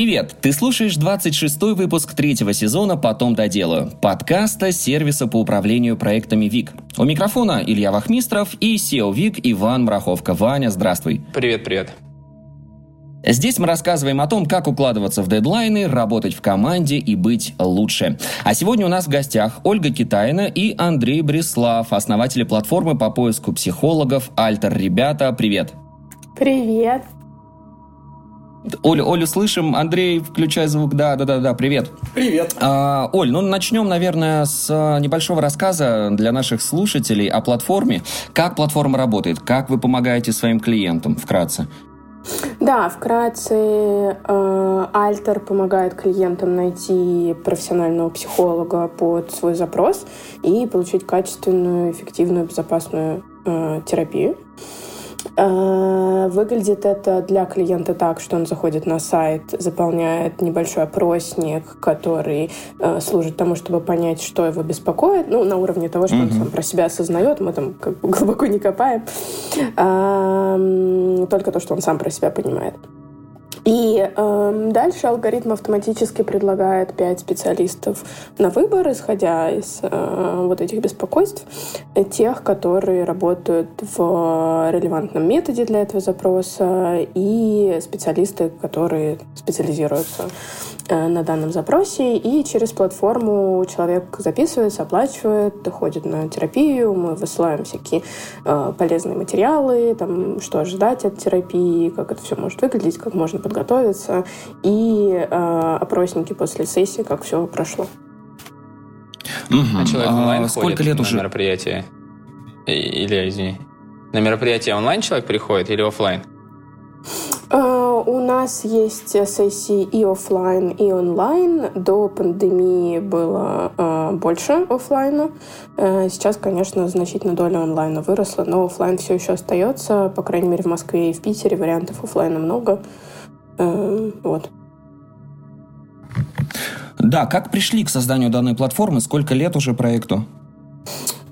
Привет! Ты слушаешь 26-й выпуск третьего сезона «Потом доделаю» подкаста сервиса по управлению проектами ВИК. У микрофона Илья Вахмистров и SEO ВИК Иван Мраховка. Ваня, здравствуй. Привет, привет. Здесь мы рассказываем о том, как укладываться в дедлайны, работать в команде и быть лучше. А сегодня у нас в гостях Ольга Китайна и Андрей Бреслав, основатели платформы по поиску психологов «Альтер». Ребята, привет! Привет! Олю, Олю слышим. Андрей, включай звук. Да, да, да, да. Привет. Привет. А, Оль, ну начнем, наверное, с а, небольшого рассказа для наших слушателей о платформе. Как платформа работает? Как вы помогаете своим клиентам? Вкратце. Да, вкратце, э, Альтер помогает клиентам найти профессионального психолога под свой запрос и получить качественную, эффективную, безопасную э, терапию. Э, выглядит это для клиента так, что он заходит на сайт, заполняет небольшой опросник, который э, служит тому, чтобы понять, что его беспокоит, ну, на уровне того, что mm-hmm. он сам про себя осознает, мы там как бы глубоко не копаем, только то, что он сам про себя понимает. И э, дальше алгоритм автоматически предлагает 5 специалистов на выбор, исходя из э, вот этих беспокойств, тех, которые работают в релевантном методе для этого запроса, и специалисты, которые специализируются. э, на данном запросе. И через платформу человек записывается, оплачивает, ходит на терапию, мы высылаем всякие э, полезные материалы, там, что ожидать от терапии, как это все может выглядеть, как можно подготовиться, и э, опросники после сессии, как все прошло. Угу. А человек онлайн а, сколько лет на уже? мероприятие? Или, извини, на мероприятие онлайн человек приходит или офлайн? Uh, у нас есть сессии и офлайн, и онлайн. До пандемии было uh, больше офлайна. Uh, сейчас, конечно, значительно доля онлайна выросла, но офлайн все еще остается. По крайней мере, в Москве и в Питере вариантов офлайна много. Э, вот. Да, как пришли к созданию данной платформы? Сколько лет уже проекту?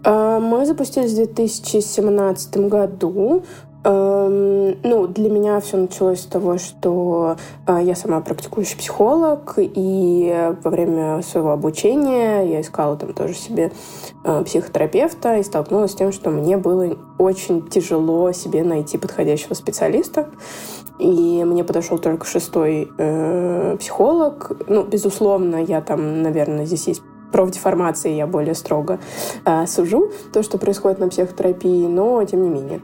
Э, мы запустились в 2017 году. Эм, ну, для меня все началось с того, что э, я сама практикующий психолог, и во время своего обучения я искала там тоже себе э, психотерапевта и столкнулась с тем, что мне было очень тяжело себе найти подходящего специалиста. И мне подошел только шестой э, психолог. Ну, безусловно, я там, наверное, здесь есть профдеформации, я более строго э, сужу то, что происходит на психотерапии, но тем не менее.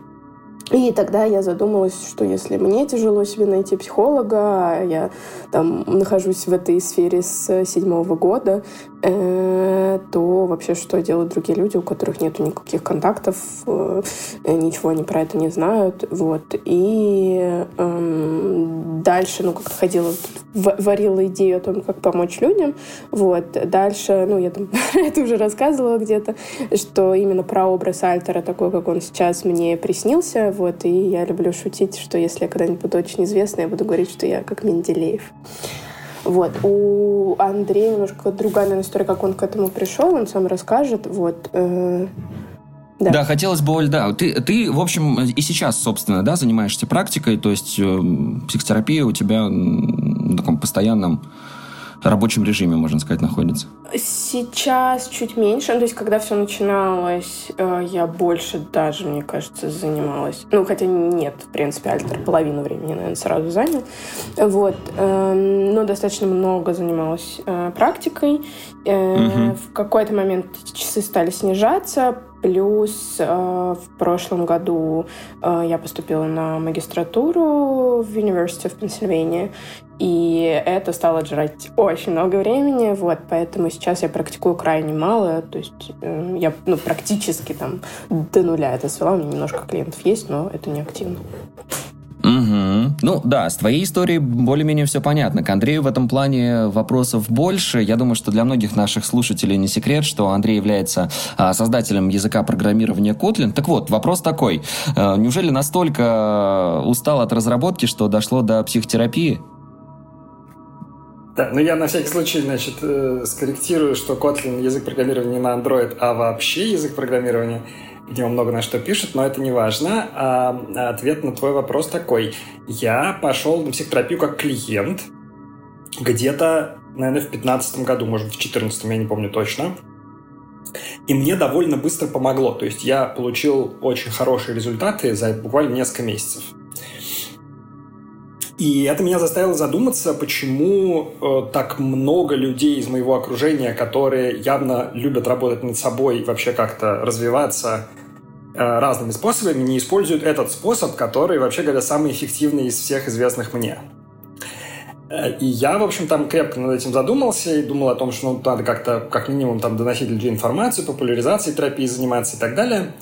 И тогда я задумалась, что если мне тяжело себе найти психолога, а я там нахожусь в этой сфере с седьмого года, то вообще что делают другие люди, у которых нет никаких контактов, э, ничего они про это не знают, вот. И э, дальше, ну, как-то ходила, варила идею о том, как помочь людям, вот. Дальше, ну, я там это уже рассказывала где-то, что именно про образ Альтера, такой, как он сейчас мне приснился, вот, и я люблю шутить, что если я когда-нибудь буду очень известна, я буду говорить, что я как Менделеев. Вот. У Андрея немножко другая, наверное, история, как он к этому пришел, он сам расскажет. Вот. Э, да. да, хотелось бы, Оль, да. Ты, ты, в общем, и сейчас, собственно, да, занимаешься практикой, то есть э, психотерапия у тебя на таком постоянном рабочем режиме, можно сказать, находится? Сейчас чуть меньше. Ну, то есть, когда все начиналось, э, я больше даже, мне кажется, занималась. Ну, хотя нет, в принципе, Альтер половину времени, наверное, сразу занял. Вот. Эм, но достаточно много занималась э, практикой. Угу. В какой-то момент часы стали снижаться, Плюс э, в прошлом году э, я поступила на магистратуру в University of Pennsylvania, и это стало отжирать очень много времени, вот, поэтому сейчас я практикую крайне мало, то есть э, я ну, практически там до нуля это свела, у меня немножко клиентов есть, но это не активно. Угу. Ну да, с твоей историей более-менее все понятно. К Андрею в этом плане вопросов больше. Я думаю, что для многих наших слушателей не секрет, что Андрей является а, создателем языка программирования Kotlin. Так вот, вопрос такой. А, неужели настолько устал от разработки, что дошло до психотерапии? Да, ну я на всякий случай, значит, э, скорректирую, что Kotlin язык программирования не на Android, а вообще язык программирования – видимо, много на что пишет, но это не важно. А ответ на твой вопрос такой. Я пошел на психотерапию как клиент, где-то, наверное, в 15 году, может в 14 я не помню точно. И мне довольно быстро помогло. То есть я получил очень хорошие результаты за буквально несколько месяцев. И это меня заставило задуматься, почему э, так много людей из моего окружения, которые явно любят работать над собой, вообще как-то развиваться э, разными способами, не используют этот способ, который, вообще говоря, самый эффективный из всех известных мне. Э, и я, в общем, там крепко над этим задумался и думал о том, что ну, надо как-то, как минимум, там, доносить людей информацию, популяризацией терапии заниматься и так далее.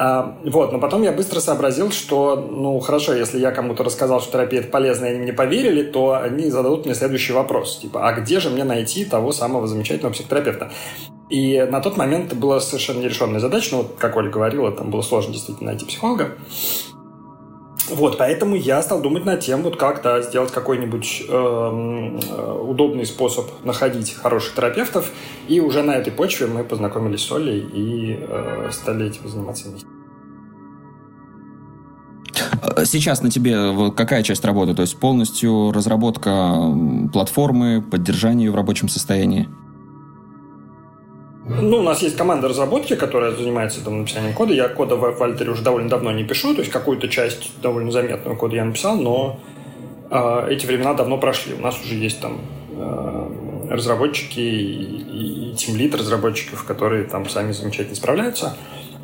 А, вот, но потом я быстро сообразил, что, ну, хорошо, если я кому-то рассказал, что терапия это полезно, и они мне поверили, то они зададут мне следующий вопрос. Типа, а где же мне найти того самого замечательного психотерапевта? И на тот момент это была совершенно нерешенная задача. Ну, вот, как Оля говорила, там было сложно действительно найти психолога. Вот, поэтому я стал думать над тем, вот как да, сделать какой-нибудь эм, э, удобный способ находить хороших терапевтов. И уже на этой почве мы познакомились с Олей и э, стали этим заниматься вместе. Сейчас на тебе какая часть работы? То есть полностью разработка платформы, поддержание ее в рабочем состоянии? Ну, у нас есть команда разработки, которая занимается там, написанием кода. Я кода в Альтере уже довольно давно не пишу, то есть какую-то часть довольно заметного кода я написал, но э, эти времена давно прошли. У нас уже есть там э, разработчики и, и тимлит разработчиков, которые там сами замечательно справляются.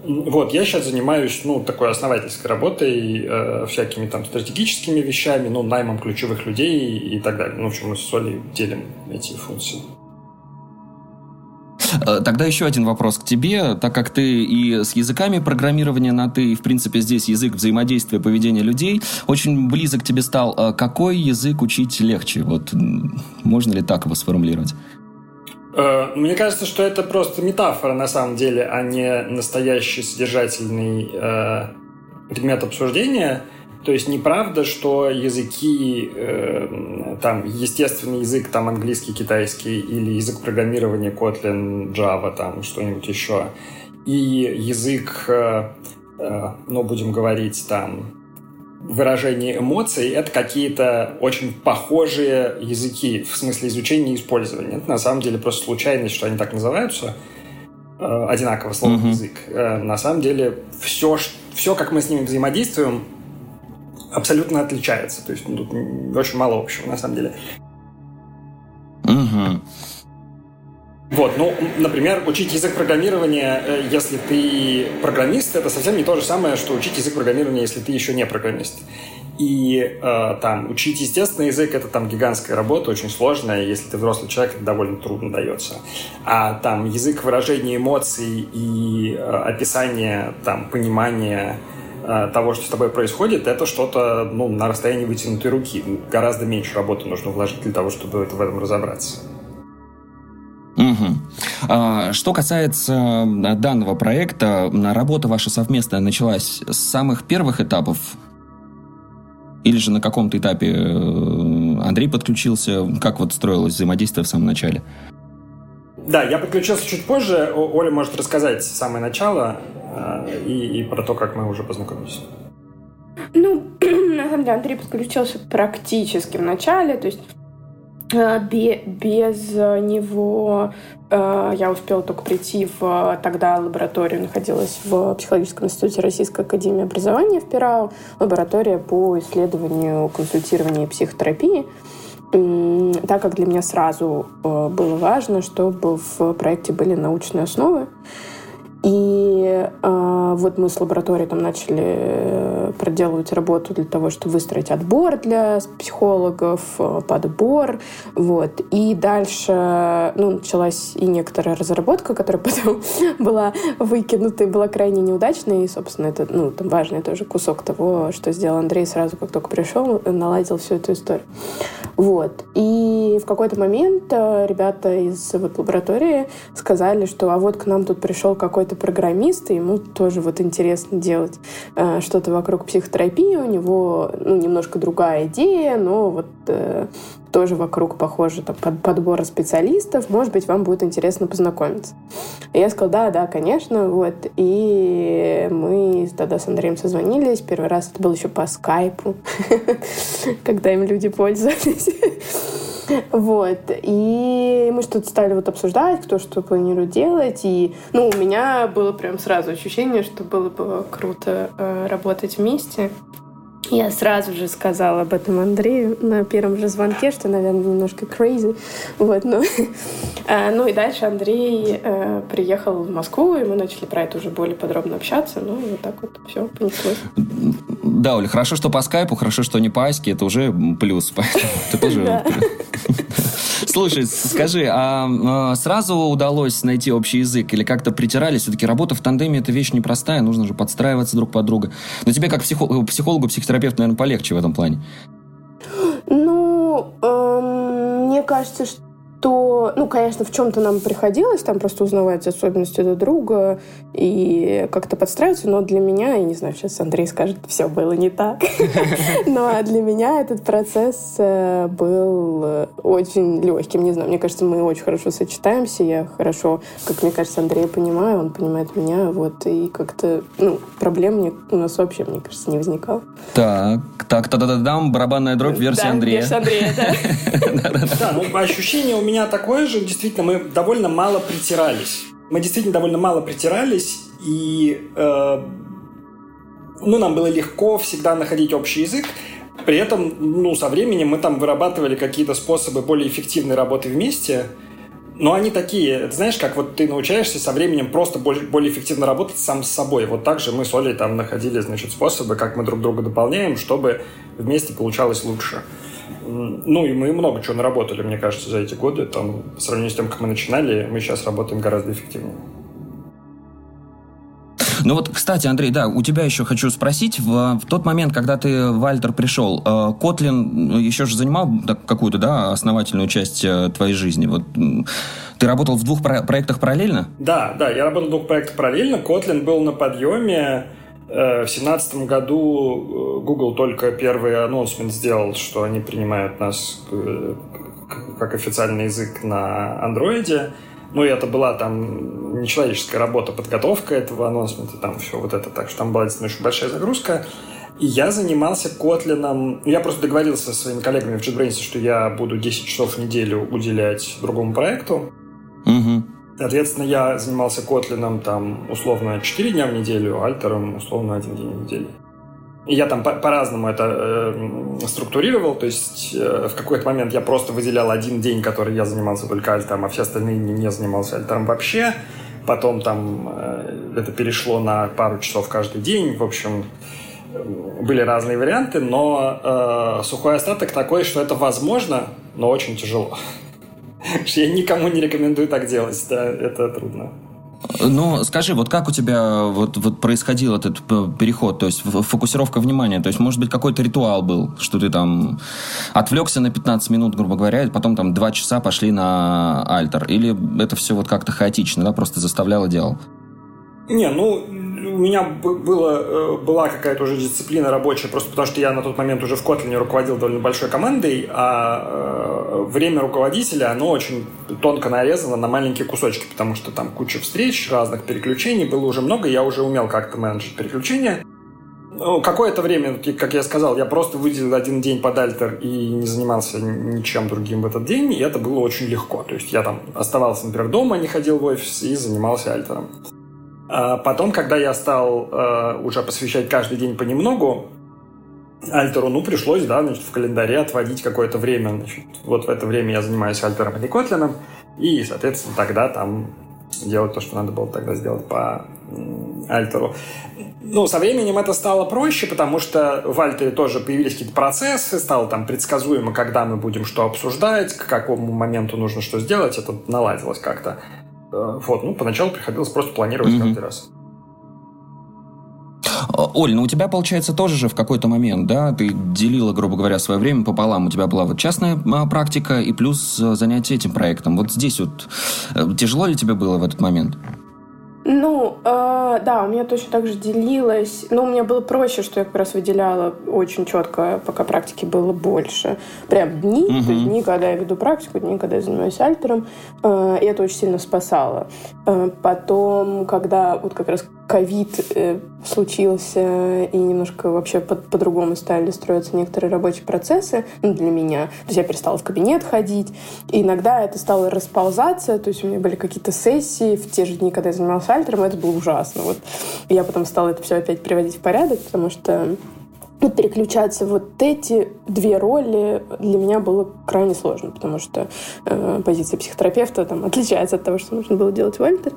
Вот, я сейчас занимаюсь, ну, такой основательской работой, э, всякими там стратегическими вещами, ну, наймом ключевых людей и, и так далее. Ну, в общем, мы с Солей делим эти функции. Э, тогда еще один вопрос к тебе, так как ты и с языками программирования на ты, и, в принципе, здесь язык взаимодействия, поведения людей, очень близок тебе стал. Э, какой язык учить легче? Вот можно ли так его сформулировать? Э, мне кажется, что это просто метафора на самом деле, а не настоящий содержательный э, предмет обсуждения. То есть неправда, что языки, э, там, естественный язык, там, английский, китайский, или язык программирования Kotlin, Java, там, что-нибудь еще, и язык, э, э, ну, будем говорить, там, выражение эмоций, это какие-то очень похожие языки в смысле изучения и использования. Это на самом деле просто случайность, что они так называются, э, одинаково слово mm-hmm. язык. Э, на самом деле все, все, как мы с ними взаимодействуем, абсолютно отличается. То есть ну, тут очень мало общего, на самом деле. Угу. Вот, ну, например, учить язык программирования, э, если ты программист, это совсем не то же самое, что учить язык программирования, если ты еще не программист. И э, там учить естественный язык это там гигантская работа, очень сложная. Если ты взрослый человек, это довольно трудно дается. А там язык выражения эмоций и э, описания там понимания того, что с тобой происходит, это что-то ну, на расстоянии вытянутой руки. Гораздо меньше работы нужно вложить для того, чтобы в этом разобраться. Угу. Что касается данного проекта, работа ваша совместная началась с самых первых этапов? Или же на каком-то этапе э, Андрей подключился? Как вот строилось взаимодействие в самом начале? Да, я подключился чуть позже. Оля может рассказать самое начало. Э, и, и про то, как мы уже познакомились. Ну, на самом деле, Андрей подключился практически в начале, то есть э, без него э, я успела только прийти в тогда лабораторию, находилась в Психологическом институте Российской Академии Образования в ПИРАУ, лаборатория по исследованию, консультированию и психотерапии так как для меня сразу было важно, чтобы в проекте были научные основы. И э, вот мы с лабораторией там начали э, проделывать работу для того, чтобы выстроить отбор для психологов, э, подбор, вот. И дальше, ну, началась и некоторая разработка, которая потом была выкинута и была крайне неудачной, и, собственно, это, ну, там важный тоже кусок того, что сделал Андрей сразу, как только пришел, наладил всю эту историю. Вот. И в какой-то момент э, ребята из вот лаборатории сказали, что а вот к нам тут пришел какой-то какой-то программист, и ему тоже вот интересно делать э, что-то вокруг психотерапии. У него ну, немножко другая идея, но вот э, тоже вокруг, похоже, там, под, подбора специалистов. Может быть, вам будет интересно познакомиться. И я сказала, да, да, конечно. Вот. И мы тогда с Андреем созвонились. Первый раз это был еще по скайпу, когда им люди пользовались. Вот. И мы что-то стали вот обсуждать, кто что планирует делать. И, ну, у меня было прям сразу ощущение, что было бы круто э, работать вместе. Я сразу же сказала об этом Андрею на первом же звонке, что, наверное, немножко crazy. Вот, но... А, ну и дальше Андрей э, приехал в Москву, и мы начали про это уже более подробно общаться. Ну вот так вот все понеслось. Да, Оля, хорошо, что по скайпу, хорошо, что не по аське, это уже плюс. Это тоже... Слушай, скажи, а, а сразу удалось найти общий язык или как-то притирались? Все-таки работа в тандеме – это вещь непростая, нужно же подстраиваться друг под друга. Но тебе как психологу, психологу психотерапевту, наверное, полегче в этом плане. Ну, эм, мне кажется, что то, ну, конечно, в чем-то нам приходилось там просто узнавать особенности друг друга и как-то подстраиваться, но для меня, я не знаю, сейчас Андрей скажет, все было не так, но для меня этот процесс э, был э, очень легким, не знаю, мне кажется, мы очень хорошо сочетаемся, я хорошо, как мне кажется, Андрея понимаю, он понимает меня, вот, и как-то, ну, проблем у нас вообще, мне кажется, не возникало. Так, так, тогда дам барабанная дробь версия Андрея. версия Андрея, да. Да, ну, ощущение у меня меня такое же. Действительно, мы довольно мало притирались. Мы действительно довольно мало притирались, и э, ну, нам было легко всегда находить общий язык. При этом, ну, со временем мы там вырабатывали какие-то способы более эффективной работы вместе. Но они такие, знаешь, как вот ты научаешься со временем просто более, более эффективно работать сам с собой. Вот так же мы с Олей там находили, значит, способы, как мы друг друга дополняем, чтобы вместе получалось лучше. Ну, и мы много чего наработали, мне кажется, за эти годы. Там, по сравнению с тем, как мы начинали, мы сейчас работаем гораздо эффективнее. Ну вот, кстати, Андрей, да, у тебя еще хочу спросить. В, в тот момент, когда ты в Альтер пришел, э, Котлин еще же занимал какую-то, да, основательную часть э, твоей жизни. Вот ты работал в двух про- проектах параллельно? Да, да, я работал в двух проектах параллельно. Котлин был на подъеме. Э, в семнадцатом году э, Google только первый анонсмент сделал, что они принимают нас э, как официальный язык на андроиде. Ну, и это была там нечеловеческая работа, подготовка этого анонсмента, там все вот это. Так что там была очень большая загрузка. И я занимался Котлином. Я просто договорился со своими коллегами в JetBrains, что я буду 10 часов в неделю уделять другому проекту. Угу. Соответственно, я занимался Котлином там условно 4 дня в неделю, Альтером условно один день в неделю. И я там по- по-разному это э, структурировал, то есть э, в какой-то момент я просто выделял один день, который я занимался только альтером, а все остальные дни не занимался альтером вообще. Потом там э, это перешло на пару часов каждый день. В общем, были разные варианты, но э, сухой остаток такой, что это возможно, но очень тяжело. Я никому не рекомендую так делать, да, это трудно. Ну, скажи, вот как у тебя вот, вот происходил этот э, переход, то есть фокусировка внимания, то есть, может быть, какой-то ритуал был, что ты там отвлекся на 15 минут, грубо говоря, и потом там 2 часа пошли на альтер, или это все вот как-то хаотично, да, просто заставлял и делал? Не, ну, у меня было, э, была какая-то уже дисциплина рабочая, просто потому что я на тот момент уже в Kotlin руководил довольно большой командой, а э, время руководителя, оно очень тонко нарезано на маленькие кусочки, потому что там куча встреч, разных переключений, было уже много, я уже умел как-то менеджить переключения. Ну, какое-то время, как я сказал, я просто выделил один день под альтер и не занимался ничем другим в этот день, и это было очень легко. То есть я там оставался, например, дома, не ходил в офис и занимался альтером. А потом, когда я стал э, уже посвящать каждый день понемногу, Альтеру, ну, пришлось, да, значит, в календаре отводить какое-то время. Значит, вот в это время я занимаюсь Альтером или Котлином, и, соответственно, тогда там делать то, что надо было тогда сделать по Альтеру. Ну, со временем это стало проще, потому что в Альтере тоже появились какие-то процессы, стало там предсказуемо, когда мы будем что обсуждать, к какому моменту нужно что сделать, это наладилось как-то. Э, вот, ну, поначалу приходилось просто планировать mm-hmm. каждый раз. Оль, ну у тебя, получается, тоже же в какой-то момент, да, ты делила, грубо говоря, свое время пополам. У тебя была вот частная а, практика и плюс э, занятие этим проектом. Вот здесь вот э, тяжело ли тебе было в этот момент? Ну, э, да, у меня точно так же делилось. Но у меня было проще, что я как раз выделяла очень четко, пока практики было больше. Прям дни, угу. то есть дни, когда я веду практику, дни, когда я занимаюсь альтером. Э, и это очень сильно спасало. Э, потом, когда вот как раз ковид э, случился, и немножко вообще по- по-другому стали строиться некоторые рабочие процессы ну, для меня. То есть я перестала в кабинет ходить, и иногда это стало расползаться, то есть у меня были какие-то сессии в те же дни, когда я занималась альтером, это было ужасно. Вот. И я потом стала это все опять приводить в порядок, потому что ну, переключаться вот эти две роли для меня было крайне сложно, потому что э, позиция психотерапевта там отличается от того, что нужно было делать в Альтер.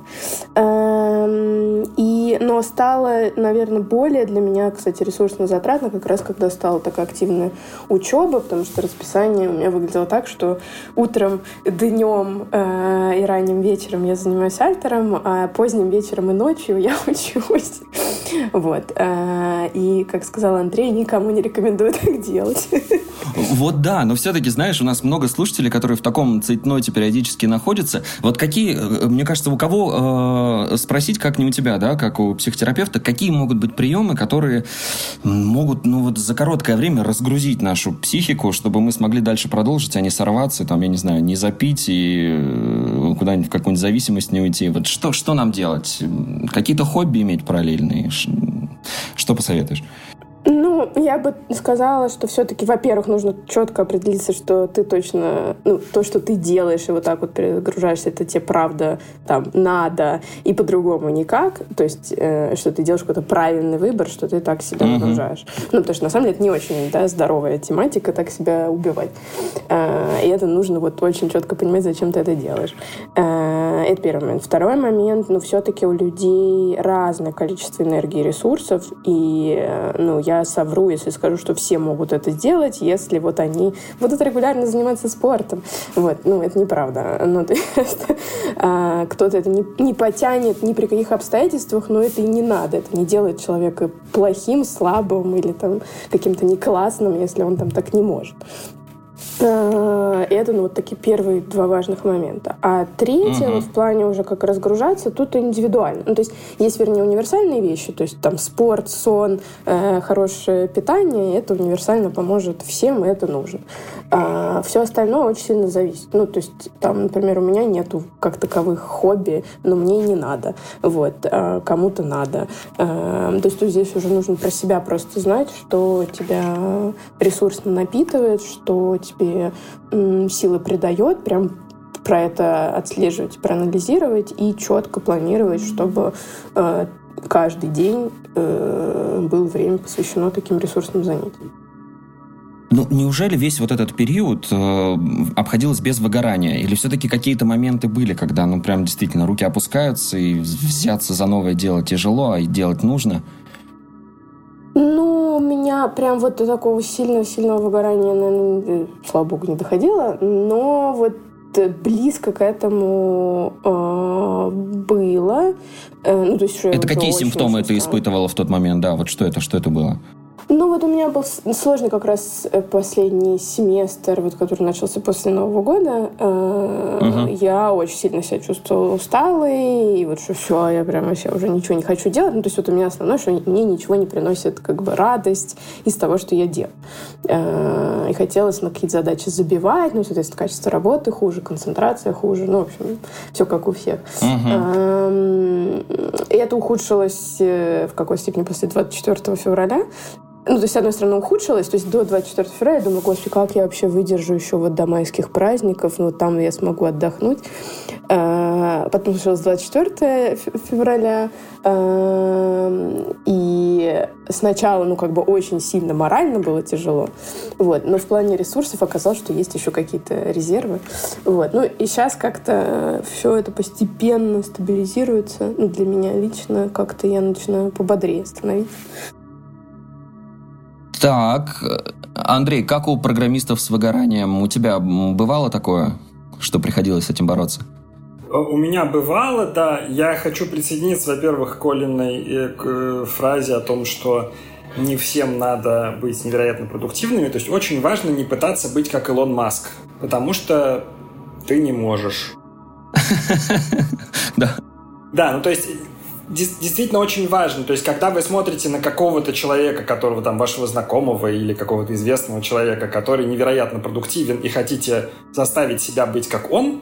Эм, и, но стало, наверное, более для меня, кстати, ресурсно затратно как раз когда стала такая активная учеба, потому что расписание у меня выглядело так, что утром, днем э, и ранним вечером я занимаюсь альтером, а поздним вечером и ночью я учусь. Вот. Э, и, как сказал Андрей, никому не рекомендую так делать. Вот да, но все-таки, знаешь, у нас много слушателей, которые в таком цейтноте периодически находятся. Вот какие, э, мне кажется, у кого э, спросить, как не у тебя, да, как у психотерапевта, какие могут быть приемы, которые могут, ну вот за короткое время разгрузить нашу психику, чтобы мы смогли дальше продолжить, а не сорваться, там, я не знаю, не запить и э, куда-нибудь в какую-нибудь зависимость не уйти. Вот что, что нам делать? Какие-то хобби иметь параллельные? Что посоветуешь? Ну, я бы сказала, что все-таки, во-первых, нужно четко определиться, что ты точно, ну, то, что ты делаешь, и вот так вот перегружаешься, это тебе правда там надо, и по-другому никак. То есть, э, что ты делаешь какой-то правильный выбор, что ты так себя mm-hmm. нагружаешь. Ну, потому что на самом деле это не очень да, здоровая тематика, так себя убивать. Э, и это нужно вот очень четко понимать, зачем ты это делаешь. Э, это первый момент. Второй момент, ну, все-таки у людей разное количество энергии и ресурсов, и, э, ну, я совру, если скажу, что все могут это сделать, если вот они будут регулярно заниматься спортом. Вот, ну, это неправда. Ну, а, кто-то это не, не потянет ни при каких обстоятельствах, но это и не надо. Это не делает человека плохим, слабым или там каким-то неклассным, если он там так не может. Э, это ну, вот такие первые два важных момента. А третье, uh-huh. вот в плане уже как разгружаться, тут индивидуально. Ну, то есть есть, вернее, универсальные вещи, то есть там спорт, сон, э, хорошее питание, это универсально поможет всем, и это нужно. А все остальное очень сильно зависит. Ну, то есть там, например, у меня нету как таковых хобби, но мне не надо. Вот. А кому-то надо. А, то есть тут здесь уже нужно про себя просто знать, что тебя ресурсно напитывает, что тебе силы придает, прям про это отслеживать, проанализировать и четко планировать, чтобы э, каждый день э, было время посвящено таким ресурсным занятиям. Ну, неужели весь вот этот период э, обходилось без выгорания? Или все-таки какие-то моменты были, когда, ну, прям действительно руки опускаются, и взяться за новое дело тяжело, а и делать нужно? Ну, у меня прям вот до такого сильного-сильного выгорания, наверное, слава богу, не доходило. Но вот близко к этому э, было. Э, ну, то есть, что это какие симптомы ты испытывала в тот момент? Да, вот что это, что это было? Ну, вот у меня был сложный как раз э, последний семестр, вот, который начался после Нового года. Uh-huh. Я очень сильно себя чувствовала усталой, и вот что все, я прям вообще уже ничего не хочу делать. Ну, то есть вот у меня основное, что мне ничего не приносит как бы радость из того, что я делаю. Э, и хотелось на какие-то задачи забивать, ну, соответственно, качество работы хуже, концентрация хуже, ну, в общем, все как у всех. Uh-huh. И это ухудшилось в какой степени после 24 февраля. Ну, то есть, с одной стороны, ухудшилось. То есть, до 24 февраля я думаю, господи, как я вообще выдержу еще вот до майских праздников. Ну, там я смогу отдохнуть. А, потом случилось 24 февраля. А, и сначала, ну, как бы очень сильно морально было тяжело. Вот. Но в плане ресурсов оказалось, что есть еще какие-то резервы. Вот. Ну, и сейчас как-то все это постепенно стабилизируется. Ну, для меня лично как-то я начинаю пободрее становиться. Так, Андрей, как у программистов с выгоранием? У тебя бывало такое, что приходилось с этим бороться? У меня бывало, да. Я хочу присоединиться, во-первых, к Колиной э, к э, фразе о том, что не всем надо быть невероятно продуктивными. То есть очень важно не пытаться быть как Илон Маск, потому что ты не можешь. Да. Да, ну то есть действительно очень важно. То есть, когда вы смотрите на какого-то человека, которого там вашего знакомого или какого-то известного человека, который невероятно продуктивен и хотите заставить себя быть как он,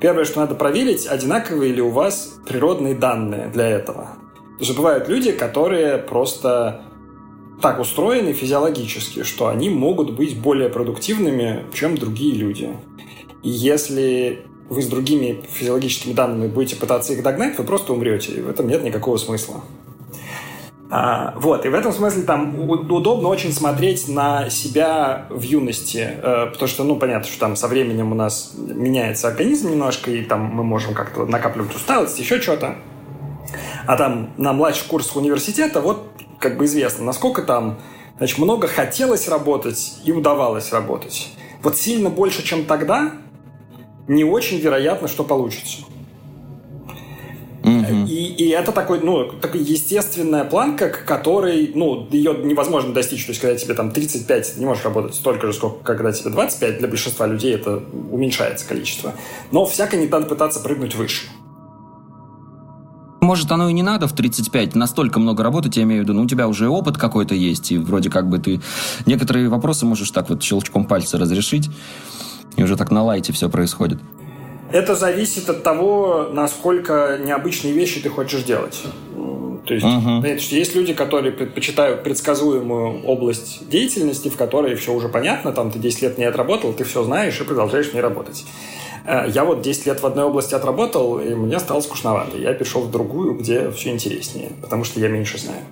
первое, что надо проверить, одинаковые ли у вас природные данные для этого. То есть бывают люди, которые просто так устроены физиологически, что они могут быть более продуктивными, чем другие люди. И если вы с другими физиологическими данными будете пытаться их догнать, вы просто умрете, и в этом нет никакого смысла. А, вот, и в этом смысле там удобно очень смотреть на себя в юности, э, потому что, ну, понятно, что там со временем у нас меняется организм немножко, и там мы можем как-то накапливать усталость, еще что-то. А там на младших курсах университета вот как бы известно, насколько там значит, много хотелось работать и удавалось работать. Вот сильно больше, чем тогда, не очень вероятно, что получится. И, и это такой, ну, такая естественная планка, к которой, ну, ее невозможно достичь. То есть, когда тебе там 35, ты не можешь работать столько же, сколько когда тебе 25. Для большинства людей это уменьшается количество. Но всяко не надо пытаться прыгнуть выше. Может, оно и не надо в 35 настолько много работать, я имею в виду, ну, у тебя уже опыт какой-то есть, и вроде как бы ты некоторые вопросы можешь так вот щелчком пальца разрешить, и уже так на лайте все происходит. Это зависит от того, насколько необычные вещи ты хочешь делать. То есть, uh-huh. понятно, что есть люди, которые предпочитают предсказуемую область деятельности, в которой все уже понятно, там ты 10 лет не отработал, ты все знаешь и продолжаешь не работать. Э, я вот 10 лет в одной области отработал, и мне стало скучновато. Я перешел в другую, где все интереснее, потому что я меньше знаю.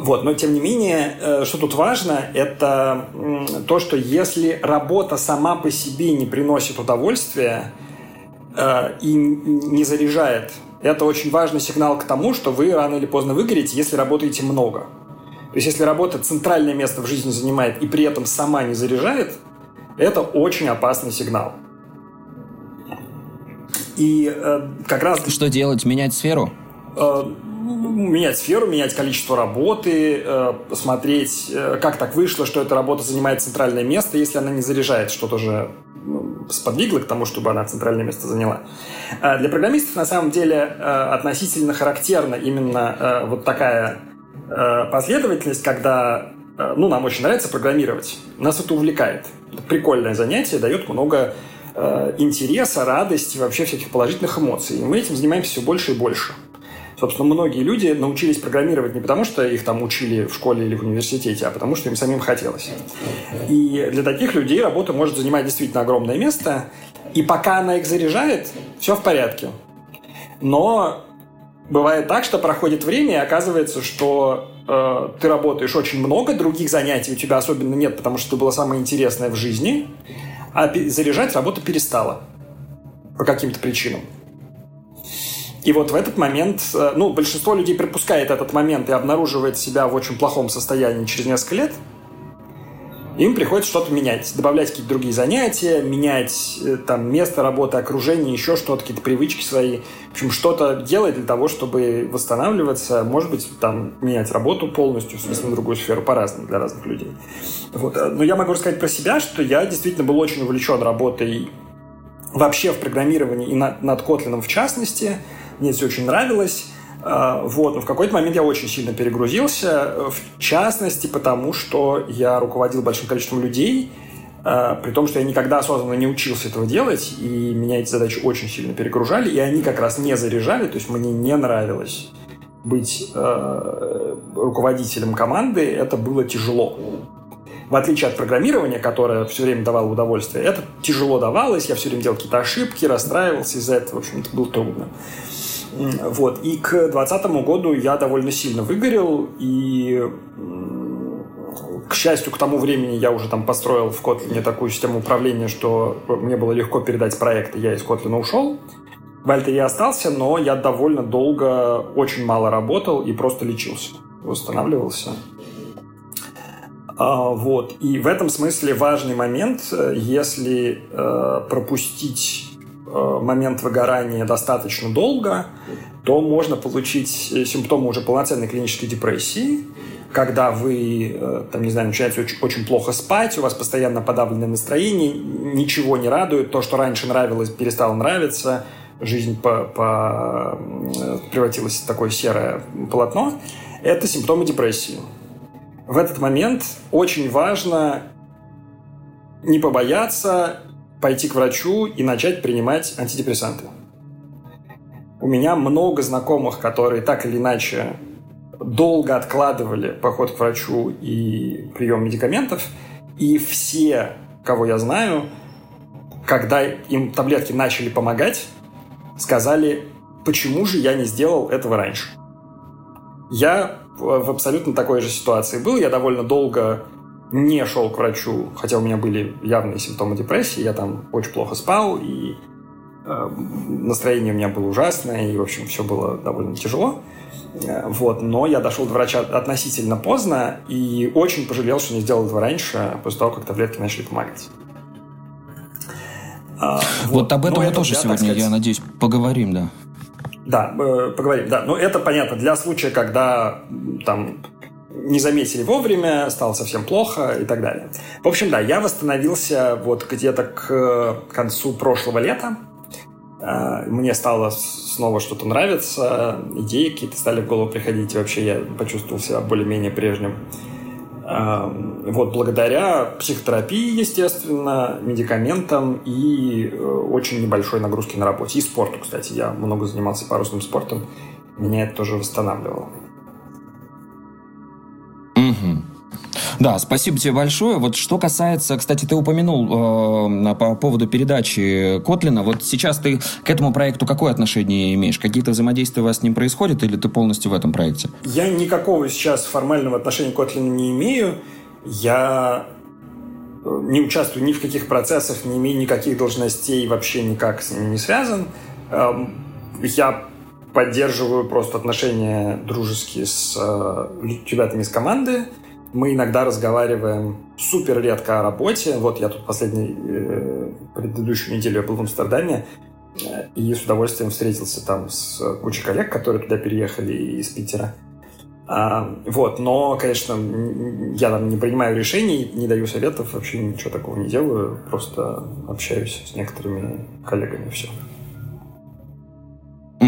Вот, но тем не менее, э, что тут важно, это то, что если работа сама по себе не приносит удовольствия э, и не заряжает, это очень важный сигнал к тому, что вы рано или поздно выгорите, если работаете много. То есть, если работа центральное место в жизни занимает и при этом сама не заряжает, это очень опасный сигнал. И э, как раз... Что делать? Менять сферу? Э, менять сферу, менять количество работы, э, посмотреть, э, как так вышло, что эта работа занимает центральное место, если она не заряжает, что тоже ну, сподвигло к тому, чтобы она центральное место заняла. Э, для программистов на самом деле относительно характерна именно вот такая последовательность, когда ну, нам очень нравится программировать. Нас это увлекает. Прикольное занятие, дает много интереса, радости, вообще всяких положительных эмоций. И мы этим занимаемся все больше и больше. Собственно, многие люди научились программировать не потому, что их там учили в школе или в университете, а потому, что им самим хотелось. И для таких людей работа может занимать действительно огромное место. И пока она их заряжает, все в порядке. Но бывает так, что проходит время, и оказывается, что э, ты работаешь очень много, других занятий у тебя особенно нет, потому что это было самое интересное в жизни а заряжать работа перестала по каким-то причинам. И вот в этот момент, э, ну, большинство людей пропускает этот момент и обнаруживает себя в очень плохом состоянии через несколько лет. Им приходится что-то менять, добавлять какие-то другие занятия, менять э, там место работы, окружение, еще что-то, какие-то привычки свои. В общем, что-то делать для того, чтобы восстанавливаться, может быть, там менять работу полностью, в смысле, в другую сферу, по-разному для разных людей. Вот. Но я могу рассказать про себя, что я действительно был очень увлечен работой вообще в программировании и над, над Kotlin в частности. Мне все очень нравилось. А, вот, но в какой-то момент я очень сильно перегрузился, в частности потому, что я руководил большим количеством людей, а, при том, что я никогда осознанно не учился этого делать, и меня эти задачи очень сильно перегружали, и они как раз не заряжали, то есть мне не нравилось быть э, руководителем команды, это было тяжело. В отличие от программирования, которое все время давало удовольствие, это тяжело давалось, я все время делал какие-то ошибки, расстраивался из-за этого, в общем, это было трудно. Вот. И к 2020 году я довольно сильно выгорел, и к счастью, к тому времени я уже там построил в Kotlin такую систему управления, что мне было легко передать проект, и я из Kotlin ушел. В Альте я остался, но я довольно долго очень мало работал и просто лечился, восстанавливался. А, вот. И в этом смысле важный момент, э, если э, пропустить момент выгорания достаточно долго, то можно получить э, симптомы уже полноценной клинической депрессии, когда вы, э, там, не знаю, начинаете очень, очень плохо спать, у вас постоянно подавленное настроение, ничего не радует, то, что раньше нравилось, перестало нравиться, жизнь по, по, превратилась в такое серое полотно, это симптомы депрессии. В этот момент очень важно не побояться пойти к врачу и начать принимать антидепрессанты. у меня много знакомых, которые так или иначе долго откладывали поход к врачу и прием медикаментов, и все, кого я знаю, когда им таблетки начали помогать, сказали, почему же я не сделал этого раньше. Я в абсолютно такой же ситуации был. Я довольно долго не шел к врачу, хотя у меня были явные симптомы депрессии. Я там очень плохо спал, и э, настроение у меня было ужасное, и, в общем, все было довольно тяжело. Э, вот, но я дошел до врача относительно поздно и очень пожалел, что не сделал этого раньше, после того, как таблетки начали помогать. А, вот. вот об этом мы тоже сегодня, сказать... я надеюсь, поговорим, да. Да, э, поговорим, да. Но это понятно для случая, когда там не заметили вовремя, стало совсем плохо и так далее. В общем, да, я восстановился вот где-то к концу прошлого лета. А, мне стало снова что-то нравиться, идеи какие-то стали в голову приходить. И вообще я почувствовал себя более-менее прежним вот благодаря психотерапии, естественно, медикаментам и э, очень небольшой нагрузке на работе. И спорту, кстати. Я много занимался парусным спортом. Меня это тоже восстанавливало. Да, спасибо тебе большое. Вот что касается, кстати, ты упомянул э, по поводу передачи Котлина. Вот сейчас ты к этому проекту какое отношение имеешь? Какие-то взаимодействия у вас с ним происходят или ты полностью в этом проекте? Я никакого сейчас формального отношения к Котлину не имею. Я э, не участвую ни в каких процессах, не имею никаких должностей, вообще никак с ними не связан. Эм, я поддерживаю просто отношения дружеские с э, ребятами из команды. Мы иногда разговариваем супер редко о работе. Вот я тут последнюю, э, предыдущую неделю был в Амстердаме, э, и с удовольствием встретился там с кучей коллег, которые туда переехали из Питера. А, вот, но, конечно, я там не принимаю решений, не даю советов, вообще ничего такого не делаю, просто общаюсь с некоторыми коллегами, все.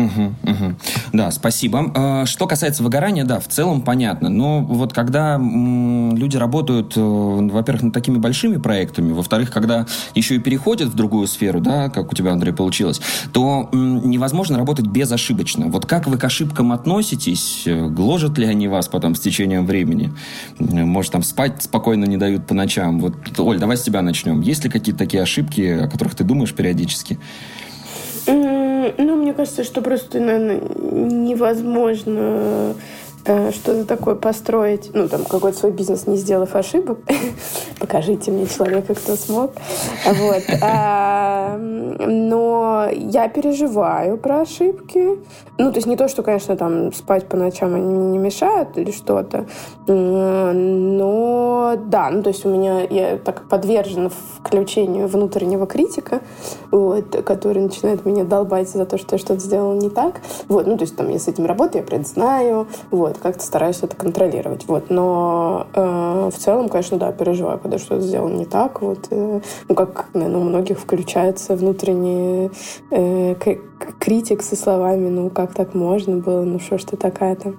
Угу, угу. Да, спасибо. А, что касается выгорания, да, в целом понятно. Но вот когда люди работают, э, во-первых, над такими большими проектами, во-вторых, когда еще и переходят в другую сферу, да, как у тебя, Андрей, получилось, то невозможно работать безошибочно. Вот как вы к ошибкам относитесь? Гложат ли они вас потом с течением времени? Может, там спать спокойно не дают по ночам? Вот, Оль, давай с тебя начнем. Есть ли какие-то такие ошибки, о которых ты думаешь периодически? Ну, мне кажется, что просто, наверное, невозможно что-то такое построить, ну, там, какой-то свой бизнес, не сделав ошибок. Покажите мне человека, кто смог. Вот. А, но я переживаю про ошибки. Ну, то есть не то, что, конечно, там спать по ночам они не мешают или что-то. Но да, ну, то есть у меня я так подвержена включению внутреннего критика, вот, который начинает меня долбать за то, что я что-то сделала не так. Вот, ну, то есть там я с этим работаю, я предзнаю, вот, как-то стараюсь это контролировать. Вот. Но э, в целом, конечно, да, переживаю, когда что-то сделано не так. Вот, э, ну, как, наверное, у многих включается внутренний э, критик со словами, ну, как так можно было, ну, что ж ты такая там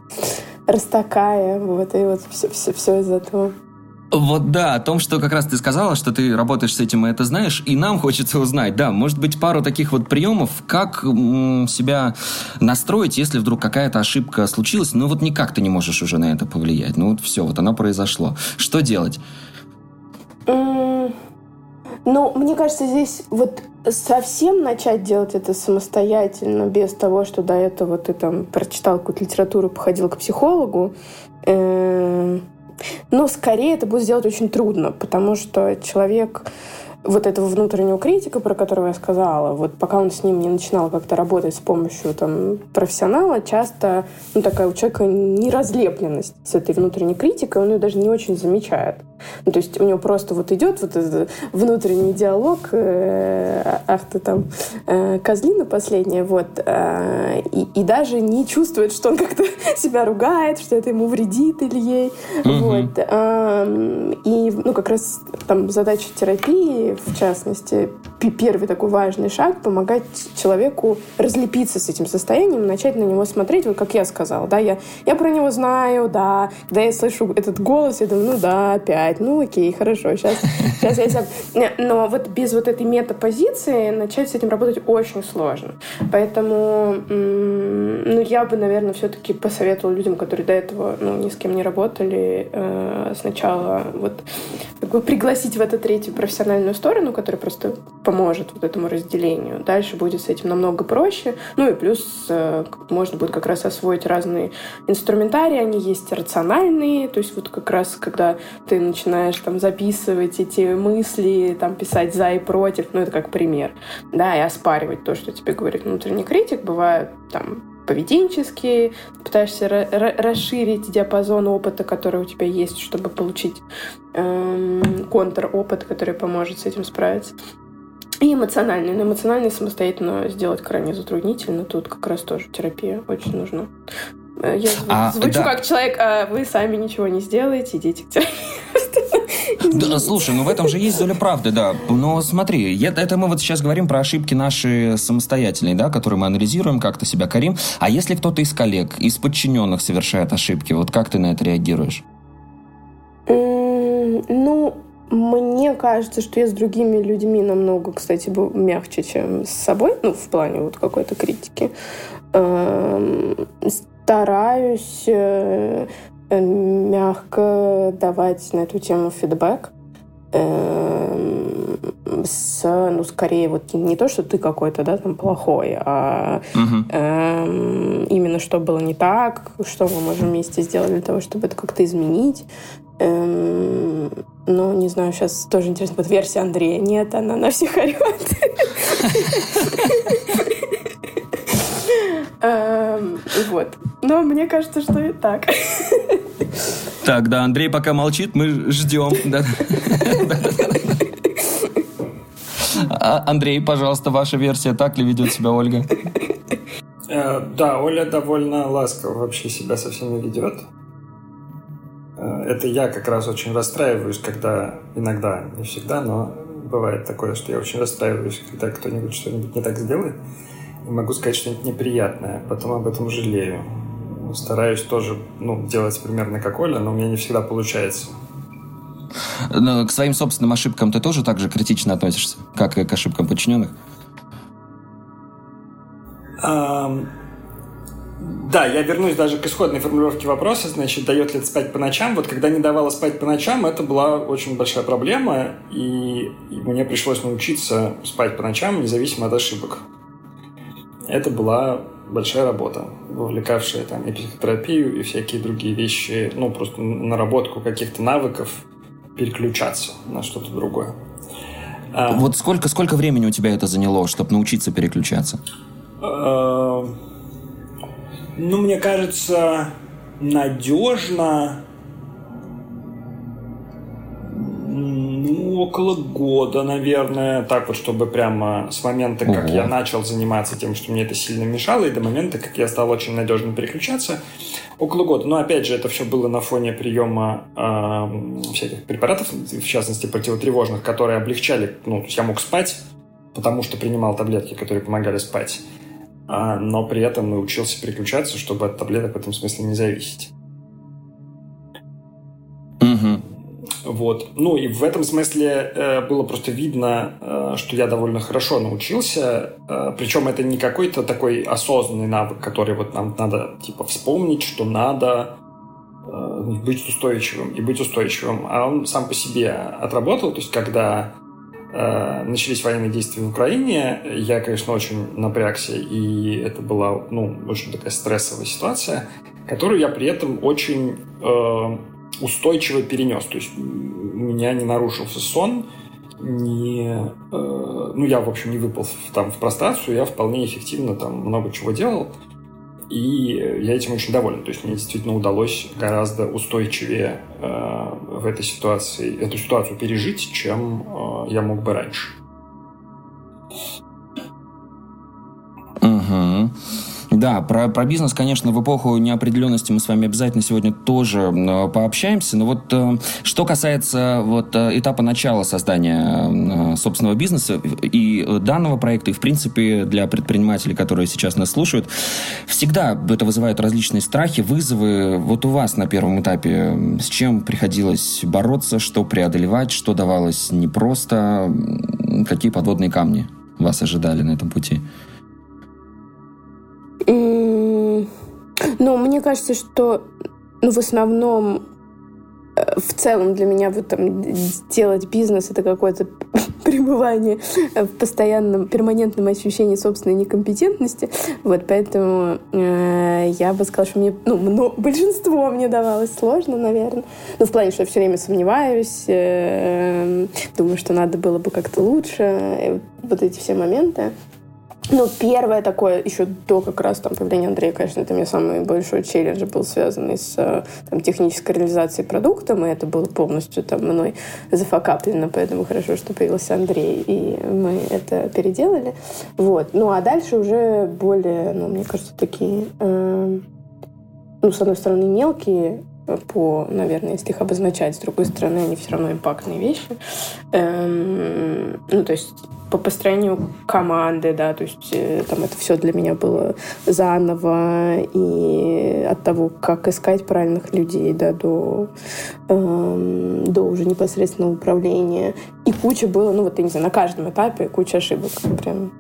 растакая, вот, и вот все, все, все из этого. Вот да, о том, что как раз ты сказала, что ты работаешь с этим и это знаешь, и нам хочется узнать, да, может быть, пару таких вот приемов, как себя настроить, если вдруг какая-то ошибка случилась, но вот никак ты не можешь уже на это повлиять. Ну вот все, вот оно произошло. Что делать? Ну, мне кажется, здесь вот совсем начать делать это самостоятельно, без того, что до этого ты там прочитал какую-то литературу, походил к психологу, э- но скорее это будет сделать очень трудно, потому что человек вот этого внутреннего критика, про которого я сказала, вот пока он с ним не начинал как-то работать с помощью там, профессионала, часто ну, такая у человека неразлепленность с этой внутренней критикой, он ее даже не очень замечает. Ну, то есть у него просто вот идет вот этот внутренний диалог, э, ах ты там э, козлина последняя, вот, э, и, и даже не чувствует, что он как-то себя ругает, что это ему вредит или ей. Mm-hmm. Вот. Э, и, ну, как раз там задача терапии, в частности, первый такой важный шаг — помогать человеку разлепиться с этим состоянием, начать на него смотреть, вот как я сказала, да, я, я про него знаю, да, когда я слышу этот голос, я думаю, ну да, опять блядь, ну окей, хорошо, сейчас, сейчас я сам... Но вот без вот этой метапозиции начать с этим работать очень сложно. Поэтому, ну, я бы, наверное, все-таки посоветовала людям, которые до этого, ну, ни с кем не работали, э, сначала вот как бы пригласить в эту третью профессиональную сторону, которая просто поможет вот этому разделению. Дальше будет с этим намного проще. Ну и плюс э, можно будет как раз освоить разные инструментарии, они есть рациональные, то есть вот как раз когда ты начинаешь там записывать эти мысли, там писать за и против, ну это как пример, да, и оспаривать то, что тебе говорит внутренний критик, бывает там поведенческие, пытаешься расширить диапазон опыта, который у тебя есть, чтобы получить эм, контр-опыт, который поможет с этим справиться. И эмоциональный. Но эмоциональный самостоятельно сделать крайне затруднительно. Тут как раз тоже терапия очень нужна. Э, я а, звучу да. как человек, а вы сами ничего не сделаете, идите к. Да, слушай, ну в этом же есть доля правды, да. Но смотри, это мы вот сейчас говорим про ошибки наши самостоятельные, да, которые мы анализируем, как-то себя корим. А если кто-то из коллег, из подчиненных совершает ошибки, вот как ты на это реагируешь? Ну, мне кажется, что я с другими людьми намного, кстати, мягче, чем с собой, ну, в плане вот какой-то критики. Эм, стараюсь э, мягко давать на эту тему фидбэк. Эм, с, ну, скорее, вот не то, что ты какой-то, да, там, плохой, а угу. э, именно что было не так, что мы можем вместе сделать для того, чтобы это как-то изменить. Эм, ну, не знаю, сейчас тоже интересно, вот версия Андрея. Нет, она на всех орет. Эм, вот. Но мне кажется, что и так. Так, да, Андрей пока молчит, мы ждем. А, Андрей, пожалуйста, ваша версия, так ли ведет себя Ольга? Э, да, Оля довольно ласково вообще себя со всеми ведет. Э, это я как раз очень расстраиваюсь, когда иногда, не всегда, но бывает такое, что я очень расстраиваюсь, когда кто-нибудь что-нибудь не так сделает. Могу сказать что-нибудь неприятное, потом об этом жалею. Стараюсь тоже ну, делать примерно как Оля, но у меня не всегда получается. Но к своим собственным ошибкам ты тоже так же критично относишься, как и к ошибкам подчиненных? Um, да, я вернусь даже к исходной формулировке вопроса, значит, дает ли это спать по ночам. Вот когда не давала спать по ночам, это была очень большая проблема, и, и мне пришлось научиться спать по ночам, независимо от ошибок. Это была большая работа, вовлекавшая там и психотерапию, и всякие другие вещи, ну, просто наработку каких-то навыков переключаться на что-то другое. А, вот сколько, сколько времени у тебя это заняло, чтобы научиться переключаться? А, ну, мне кажется, надежно около года, наверное, так вот, чтобы прямо с момента, как Ого. я начал заниматься тем, что мне это сильно мешало, и до момента, как я стал очень надежно переключаться, около года. Но, опять же, это все было на фоне приема э, всяких препаратов, в частности, противотревожных, которые облегчали, ну, то есть я мог спать, потому что принимал таблетки, которые помогали спать. А, но при этом научился переключаться, чтобы от таблеток в этом смысле не зависеть. Угу. Вот. Ну и в этом смысле э, было просто видно, э, что я довольно хорошо научился. Э, причем это не какой-то такой осознанный навык, который вот нам надо типа вспомнить, что надо э, быть устойчивым и быть устойчивым. А он сам по себе отработал. То есть когда Э, начались военные действия в Украине, я, конечно, очень напрягся, и это была, ну, очень такая стрессовая ситуация, которую я при этом очень э, устойчиво перенес. То есть у меня не нарушился сон, не, э, ну, я, в общем, не выпал в, там в прострацию, я вполне эффективно там много чего делал. И я этим очень доволен. То есть мне действительно удалось гораздо устойчивее э, в этой ситуации, эту ситуацию пережить, чем э, я мог бы раньше. Угу. Да, про, про бизнес, конечно, в эпоху неопределенности мы с вами обязательно сегодня тоже э, пообщаемся. Но вот э, что касается вот э, этапа начала создания собственного бизнеса и данного проекта, и, в принципе, для предпринимателей, которые сейчас нас слушают, всегда это вызывает различные страхи, вызовы. Вот у вас на первом этапе с чем приходилось бороться, что преодолевать, что давалось непросто, какие подводные камни вас ожидали на этом пути? Ну, мне кажется, что ну, в основном э, в целом для меня вот там делать бизнес это какое-то пребывание в постоянном перманентном ощущении собственной некомпетентности. Вот поэтому э, я бы сказала, что мне ну, много, большинство мне давалось сложно, наверное. Ну, в плане, что я все время сомневаюсь, э, думаю, что надо было бы как-то лучше. И вот эти все моменты. Ну, первое такое, еще до как раз там появления Андрея, конечно, это мне самый большой челлендж был связанный с э, там, технической реализацией продукта, и это было полностью там мной зафакаплено, поэтому хорошо, что появился Андрей, и мы это переделали. Вот. Ну, а дальше уже более, ну, мне кажется, такие, э, ну, с одной стороны, мелкие по, наверное, если их обозначать, с другой стороны, они все равно импактные вещи. Эм, ну, то есть по построению команды, да, то есть э, там это все для меня было заново, и от того, как искать правильных людей, да, до, эм, до уже непосредственного управления. И куча было, ну вот, я не знаю, на каждом этапе куча ошибок, прям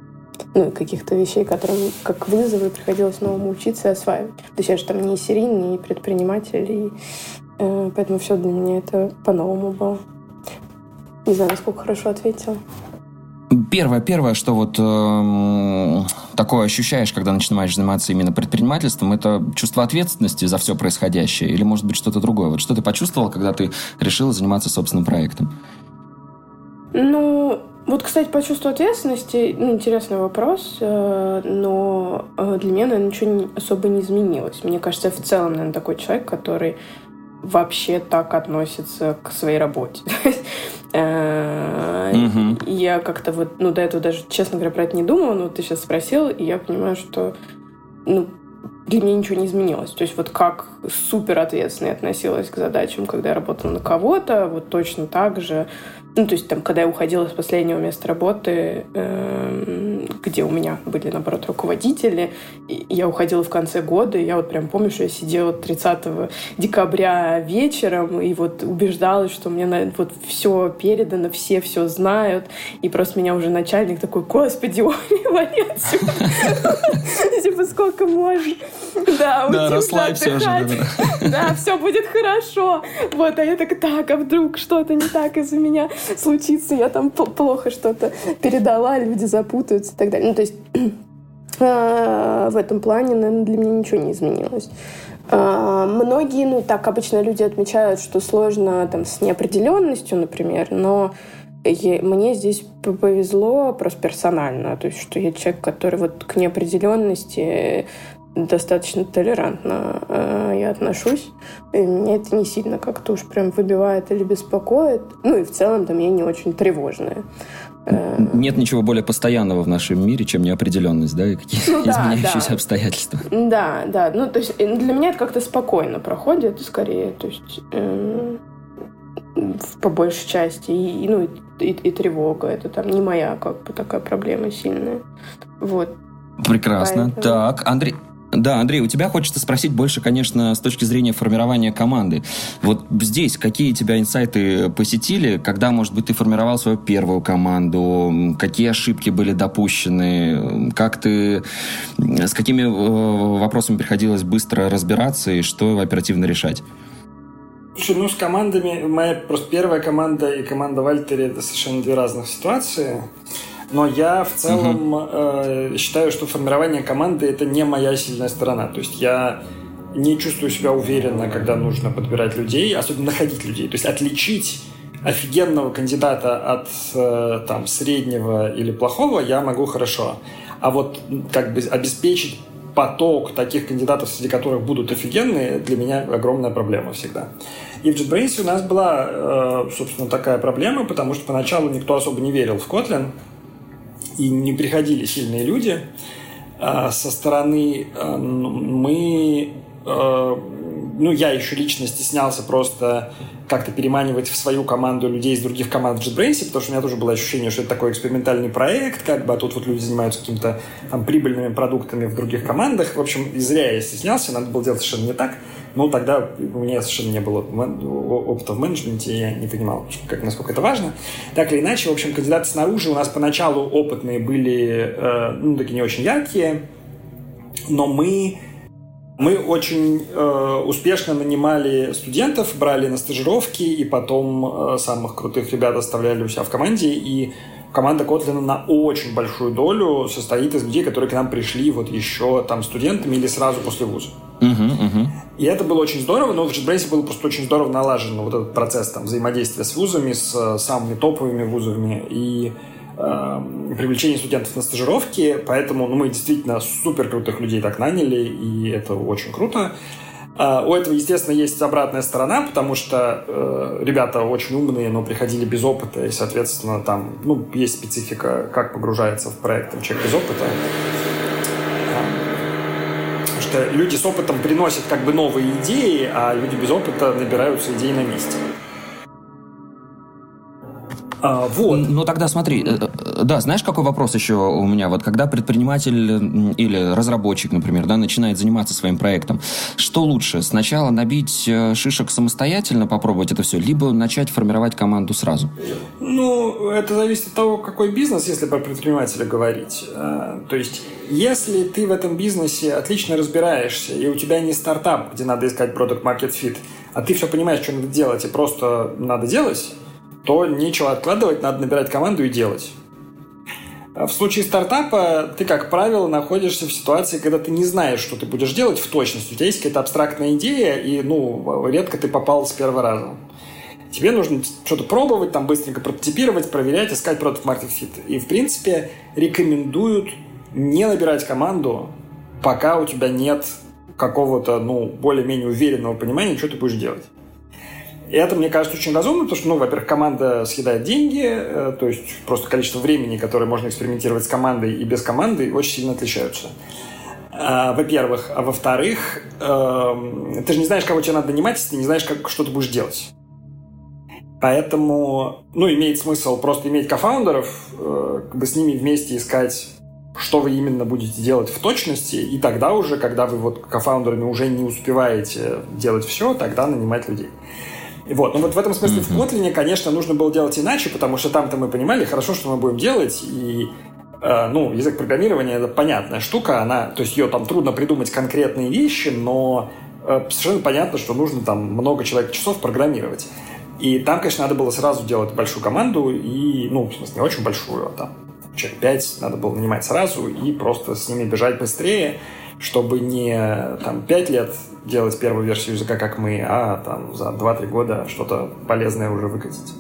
ну, каких-то вещей, которым как вызовы приходилось новому учиться и осваивать. То есть я же там не серийный, не предприниматель, и э, поэтому все для меня это по-новому было. Не знаю, насколько хорошо ответила. Первое, первое, что вот э, такое ощущаешь, когда начинаешь заниматься именно предпринимательством, это чувство ответственности за все происходящее, или может быть что-то другое. Вот что ты почувствовал, когда ты решила заниматься собственным проектом? Ну, вот, кстати, по чувству ответственности, ну, интересный вопрос, э, но э, для меня, наверное, ничего особо не изменилось. Мне кажется, я в целом, наверное, такой человек, который вообще так относится к своей работе. Э, я как-то вот, ну, до этого даже, честно говоря, про это не думала, но ты сейчас спросил, и я понимаю, что, ну, для меня ничего не изменилось. То есть вот как супер ответственно относилась к задачам, когда я работала на кого-то, вот точно так же ну, то есть, там, когда я уходила с последнего места работы, э, где у меня были, наоборот, руководители, я уходила в конце года, и я вот прям помню, что я сидела 30 декабря вечером и вот убеждалась, что мне вот все передано, все все знают, и просто меня уже начальник такой, господи, отсюда. Типа, сколько можно? Да, да расслабься уже. Да, все будет хорошо. Вот, а я так, так, а вдруг что-то не так из-за меня случится, я там плохо что-то передала, люди запутаются и так далее. Ну, то есть а, в этом плане, наверное, для меня ничего не изменилось. А, многие, ну, так обычно люди отмечают, что сложно там с неопределенностью, например, но мне здесь повезло просто персонально, то есть что я человек, который вот к неопределенности достаточно толерантно э, я отношусь. И меня это не сильно как-то уж прям выбивает или беспокоит. Ну и в целом там я не очень тревожная. Э, Нет ничего более постоянного в нашем мире, чем неопределенность, да, и какие-то ну, да, изменяющиеся да. обстоятельства. Да, да. Ну, то есть для меня это как-то спокойно проходит, скорее, то есть э, по большей части. И, ну, и, и, и тревога. Это там не моя как бы такая проблема сильная. Вот. Прекрасно. Поэтому... Так, Андрей, да, Андрей, у тебя хочется спросить больше, конечно, с точки зрения формирования команды. Вот здесь какие тебя инсайты посетили, когда, может быть, ты формировал свою первую команду, какие ошибки были допущены, как ты, с какими э, вопросами приходилось быстро разбираться и что оперативно решать? Ну с командами, моя просто первая команда и команда Вальтери это совершенно две разных ситуации. Но я в целом угу. э, считаю, что формирование команды это не моя сильная сторона. То есть я не чувствую себя уверенно, когда нужно подбирать людей, особенно находить людей. То есть отличить офигенного кандидата от э, там среднего или плохого я могу хорошо. А вот как бы обеспечить поток таких кандидатов, среди которых будут офигенные, для меня огромная проблема всегда. И в JetBrains у нас была, э, собственно, такая проблема, потому что поначалу никто особо не верил в Kotlin, и не приходили сильные люди. Со стороны мы ну, я еще лично стеснялся просто как-то переманивать в свою команду людей из других команд в JetBrains, потому что у меня тоже было ощущение, что это такой экспериментальный проект, как бы, а тут вот люди занимаются какими-то там прибыльными продуктами в других командах. В общем, и зря я стеснялся, надо было делать совершенно не так. Ну, тогда у меня совершенно не было опыта в менеджменте, я не понимал, как, насколько это важно. Так или иначе, в общем, кандидаты снаружи у нас поначалу опытные были, э, ну, такие не очень яркие, но мы мы очень э, успешно нанимали студентов, брали на стажировки и потом э, самых крутых ребят оставляли у себя в команде. И команда Котлина на очень большую долю состоит из людей, которые к нам пришли вот еще там студентами или сразу после вуза. Uh-huh, uh-huh. И это было очень здорово, но в JetBrains был просто очень здорово налажен вот этот процесс там, взаимодействия с вузами, с э, самыми топовыми вузами. И э, привлечение студентов на стажировки, поэтому ну, мы действительно супер крутых людей так наняли, и это очень круто. У этого, естественно, есть обратная сторона, потому что э, ребята очень умные, но приходили без опыта, и, соответственно, там ну, есть специфика, как погружается в проект человек без опыта. Потому что люди с опытом приносят как бы новые идеи, а люди без опыта набираются идей на месте. А, вот. Ну тогда смотри, э, э, да, знаешь, какой вопрос еще у меня? Вот когда предприниматель или разработчик, например, да, начинает заниматься своим проектом, что лучше? Сначала набить э, шишек самостоятельно, попробовать это все, либо начать формировать команду сразу? Ну, это зависит от того, какой бизнес, если про предпринимателя говорить. То есть, если ты в этом бизнесе отлично разбираешься, и у тебя не стартап, где надо искать продукт market fit, а ты все понимаешь, что надо делать, и просто надо делать, то нечего откладывать, надо набирать команду и делать. А в случае стартапа ты, как правило, находишься в ситуации, когда ты не знаешь, что ты будешь делать в точности. У тебя есть какая-то абстрактная идея, и ну, редко ты попал с первого раза. Тебе нужно что-то пробовать, там быстренько прототипировать, проверять, искать продукт market fit. И, в принципе, рекомендуют не набирать команду, пока у тебя нет какого-то, ну, более-менее уверенного понимания, что ты будешь делать. И это, мне кажется, очень разумно, потому что, ну, во-первых, команда съедает деньги, э, то есть просто количество времени, которое можно экспериментировать с командой и без команды, очень сильно отличаются. А, во-первых. А во-вторых, э, ты же не знаешь, кого тебе надо нанимать, если ты не знаешь, как, что ты будешь делать. Поэтому, ну, имеет смысл просто иметь кофаундеров, э, как бы с ними вместе искать что вы именно будете делать в точности, и тогда уже, когда вы вот кофаундерами уже не успеваете делать все, тогда нанимать людей. Вот. Но вот в этом смысле mm-hmm. в Kotlin, конечно, нужно было делать иначе, потому что там-то мы понимали хорошо, что мы будем делать, и э, ну, язык программирования это понятная штука, она, то есть ее там трудно придумать конкретные вещи, но э, совершенно понятно, что нужно там много человек часов программировать. И там, конечно, надо было сразу делать большую команду, и, ну, в смысле, не очень большую, а там человек 5 надо было нанимать сразу и просто с ними бежать быстрее, чтобы не там 5 лет делать первую версию языка, как мы, а там за 2-3 года что-то полезное уже выкатить.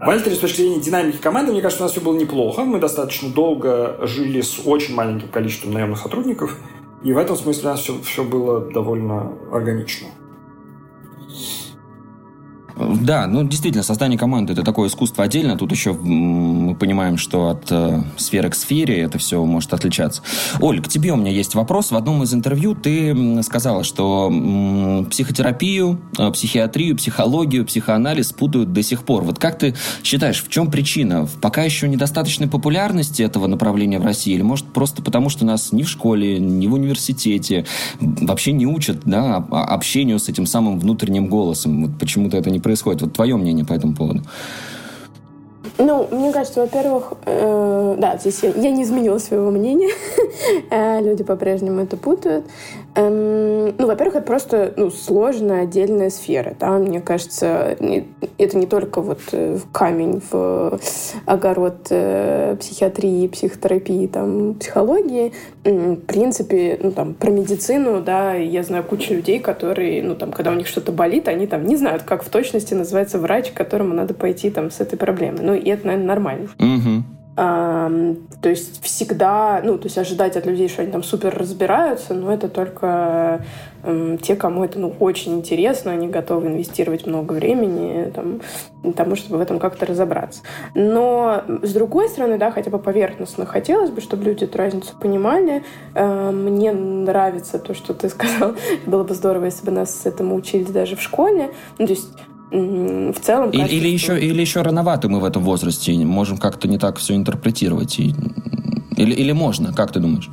В Альтере с точки зрения динамики команды, мне кажется, у нас все было неплохо. Мы достаточно долго жили с очень маленьким количеством наемных сотрудников, и в этом смысле у нас все, все было довольно органично. Да, ну действительно, создание команды это такое искусство отдельно. Тут еще мы понимаем, что от э, сферы к сфере это все может отличаться. Оль, к тебе у меня есть вопрос. В одном из интервью ты сказала, что м, психотерапию, э, психиатрию, психологию, психоанализ путают до сих пор. Вот как ты считаешь, в чем причина? Пока еще недостаточной популярности этого направления в России? Или может просто потому, что нас ни в школе, ни в университете вообще не учат да, общению с этим самым внутренним голосом? Вот почему-то это не происходит происходит? Вот твое мнение по этому поводу. Ну, мне кажется, во-первых, э, да, здесь я, я не изменила своего мнения. Э, люди по-прежнему это путают. Эм, ну, во-первых, это просто ну, сложная отдельная сфера. Да? Мне кажется, это не только вот э, камень в огород э, психиатрии, психотерапии, там, психологии. В принципе, ну, там, про медицину, да, я знаю кучу людей, которые, ну, там, когда у них что-то болит, они там не знают, как в точности называется врач, к которому надо пойти там с этой проблемой. Ну, и это, наверное, нормально. Угу. То есть всегда, ну, то есть ожидать от людей, что они там супер разбираются, но это только те, кому это ну, очень интересно, они готовы инвестировать много времени там, того, чтобы в этом как-то разобраться. Но с другой стороны, да, хотя бы поверхностно хотелось бы, чтобы люди эту разницу понимали. Мне нравится то, что ты сказал. Было бы здорово, если бы нас этому учили даже в школе. Ну, то есть в целом... Или, или, еще, или еще рановато мы в этом возрасте можем как-то не так все интерпретировать. И... Или, или можно, как ты думаешь?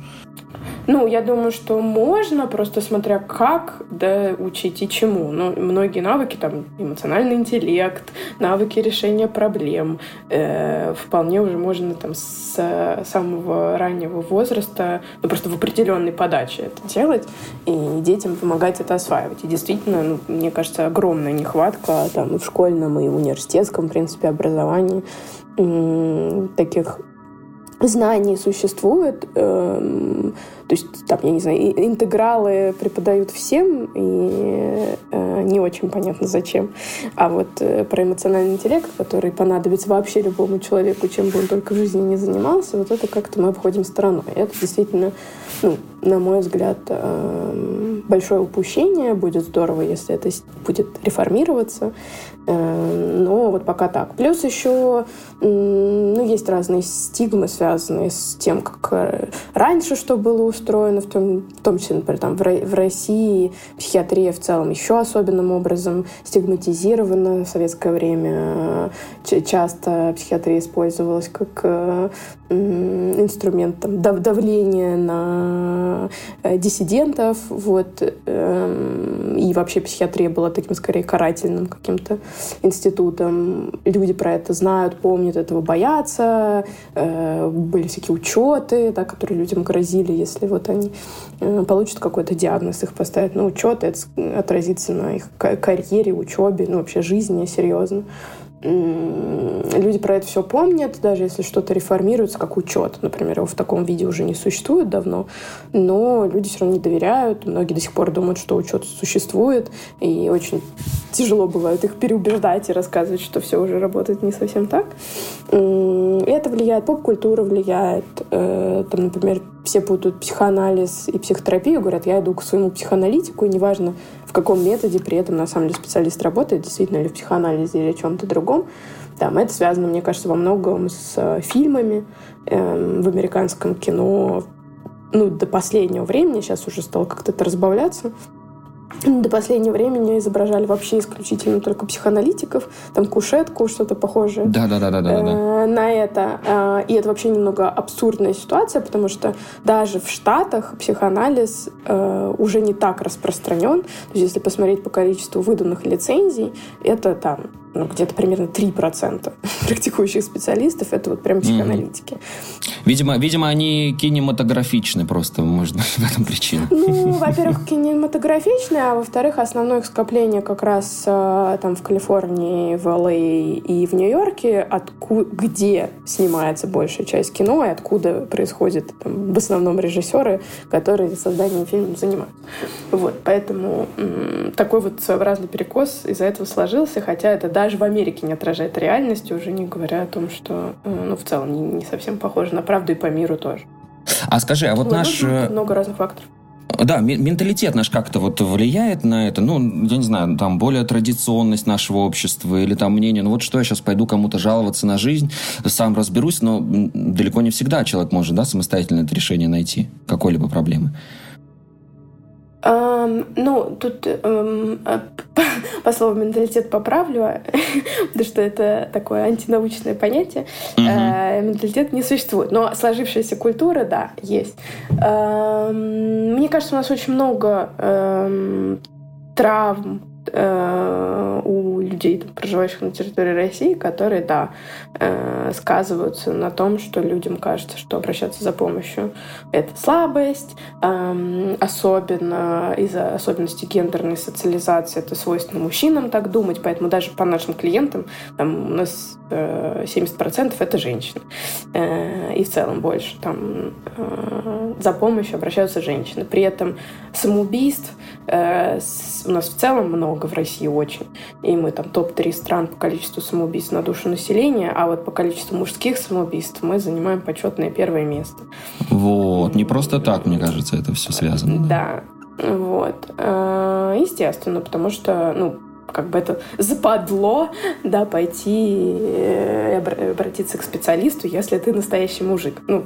Ну, я думаю, что можно, просто смотря как да, учить и чему. Ну, многие навыки, там, эмоциональный интеллект, навыки решения проблем, э, вполне уже можно там с самого раннего возраста, ну, просто в определенной подаче это делать, и детям помогать это осваивать. И действительно, ну, мне кажется, огромная нехватка там в школьном, и в университетском, в принципе, образовании таких знаний существует. Эм, то есть, там, я не знаю, интегралы преподают всем, и э, не очень понятно зачем. А вот э, про эмоциональный интеллект, который понадобится вообще любому человеку, чем бы он только в жизни не занимался, вот это как-то мы обходим стороной. Это действительно, ну, на мой взгляд, э, большое упущение. Будет здорово, если это будет реформироваться. Э, но вот пока так. Плюс еще ну, есть разные стигмы, связанные с тем, как э, раньше что было устроено, в том, в том числе, например, там, в, в России психиатрия в целом еще особенным образом стигматизирована в советское время. Часто психиатрия использовалась как инструмент там, давления на диссидентов. Вот, эм, и вообще психиатрия была таким, скорее, карательным каким-то институтом. Люди про это знают, помнят, этого боятся. Э, были всякие учеты, да, которые людям грозили, если вот они э, получат какой-то диагноз, их поставят на учет, это отразится на их карьере, учебе, ну, вообще жизни серьезно люди про это все помнят, даже если что-то реформируется, как учет, например, его в таком виде уже не существует давно, но люди все равно не доверяют, многие до сих пор думают, что учет существует, и очень тяжело бывает их переубеждать и рассказывать, что все уже работает не совсем так. И это влияет, поп-культура влияет, э, там, например, все путают психоанализ и психотерапию, говорят, я иду к своему психоаналитику, и неважно, в каком методе при этом на самом деле специалист работает, действительно ли в психоанализе или чем-то другом. Там это связано, мне кажется, во многом с э, фильмами э, в американском кино. Ну, до последнего времени, сейчас уже стало как-то это разбавляться, до последнего времени изображали вообще исключительно только психоаналитиков, там кушетку, что-то похожее да, да, да, да, да, на это. Э, и это вообще немного абсурдная ситуация, потому что даже в Штатах психоанализ э, уже не так распространен. То есть если посмотреть по количеству выданных лицензий, это там ну, где-то примерно 3% практикующих специалистов это вот прям психоаналитики. Mm-hmm. Видимо, видимо, они кинематографичны просто, может быть, в этом причина. Ну, во-первых, кинематографичны, а во-вторых, основное их скопление как раз э, там в Калифорнии, в ЛА и в Нью-Йорке, отку- где снимается большая часть кино и откуда происходят там, в основном режиссеры, которые созданием фильмов занимаются. Вот, поэтому м- такой вот своеобразный перекос из-за этого сложился, хотя это даже в Америке не отражает реальности, уже не говоря о том, что э, ну, в целом не, не совсем похоже на правду и по миру тоже. А скажи, а вот ну, наш... Э, много разных факторов. Да, менталитет наш как-то вот влияет на это, ну, я не знаю, там, более традиционность нашего общества или там мнение, ну вот что я сейчас пойду кому-то жаловаться на жизнь, сам разберусь, но далеко не всегда человек может, да, самостоятельно это решение найти какой-либо проблемы. Um, ну, тут um, по, по слову менталитет поправлю, потому что это такое антинаучное понятие. Mm-hmm. Uh, менталитет не существует, но сложившаяся культура, да, есть. Uh, мне кажется, у нас очень много uh, травм, Э, у людей, там, проживающих на территории России, которые, да, э, сказываются на том, что людям кажется, что обращаться за помощью — это слабость, эм, особенно из-за особенностей гендерной социализации это свойственно мужчинам так думать, поэтому даже по нашим клиентам там, у нас 70% э, это женщины. И в целом больше. Там за помощью обращаются женщины. При этом самоубийств э, у нас в целом много в России очень. И мы там топ-3 стран по количеству самоубийств на душу населения, а вот по количеству мужских самоубийств мы занимаем почетное первое место. Вот, не просто так, мне кажется, это все связано. Да, да. вот. Э, естественно, потому что, ну, как бы это западло, да, пойти э, обратиться к специалисту, если ты настоящий мужик. Ну,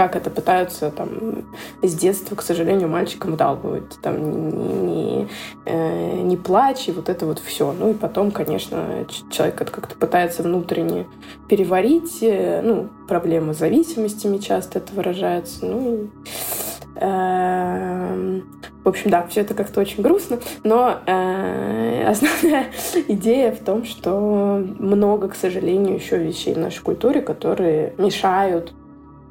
как это пытаются там с детства, к сожалению, мальчикам вдалбывать. Там не, э, не плачь, и вот это вот все. Ну и потом, конечно, человек это как-то пытается внутренне переварить. Э, ну, проблемы с зависимостями часто это выражается. Ну и Эм, в общем, да, все это как-то очень грустно, но э, основная идея в том, что много, к сожалению, еще вещей в нашей культуре, которые мешают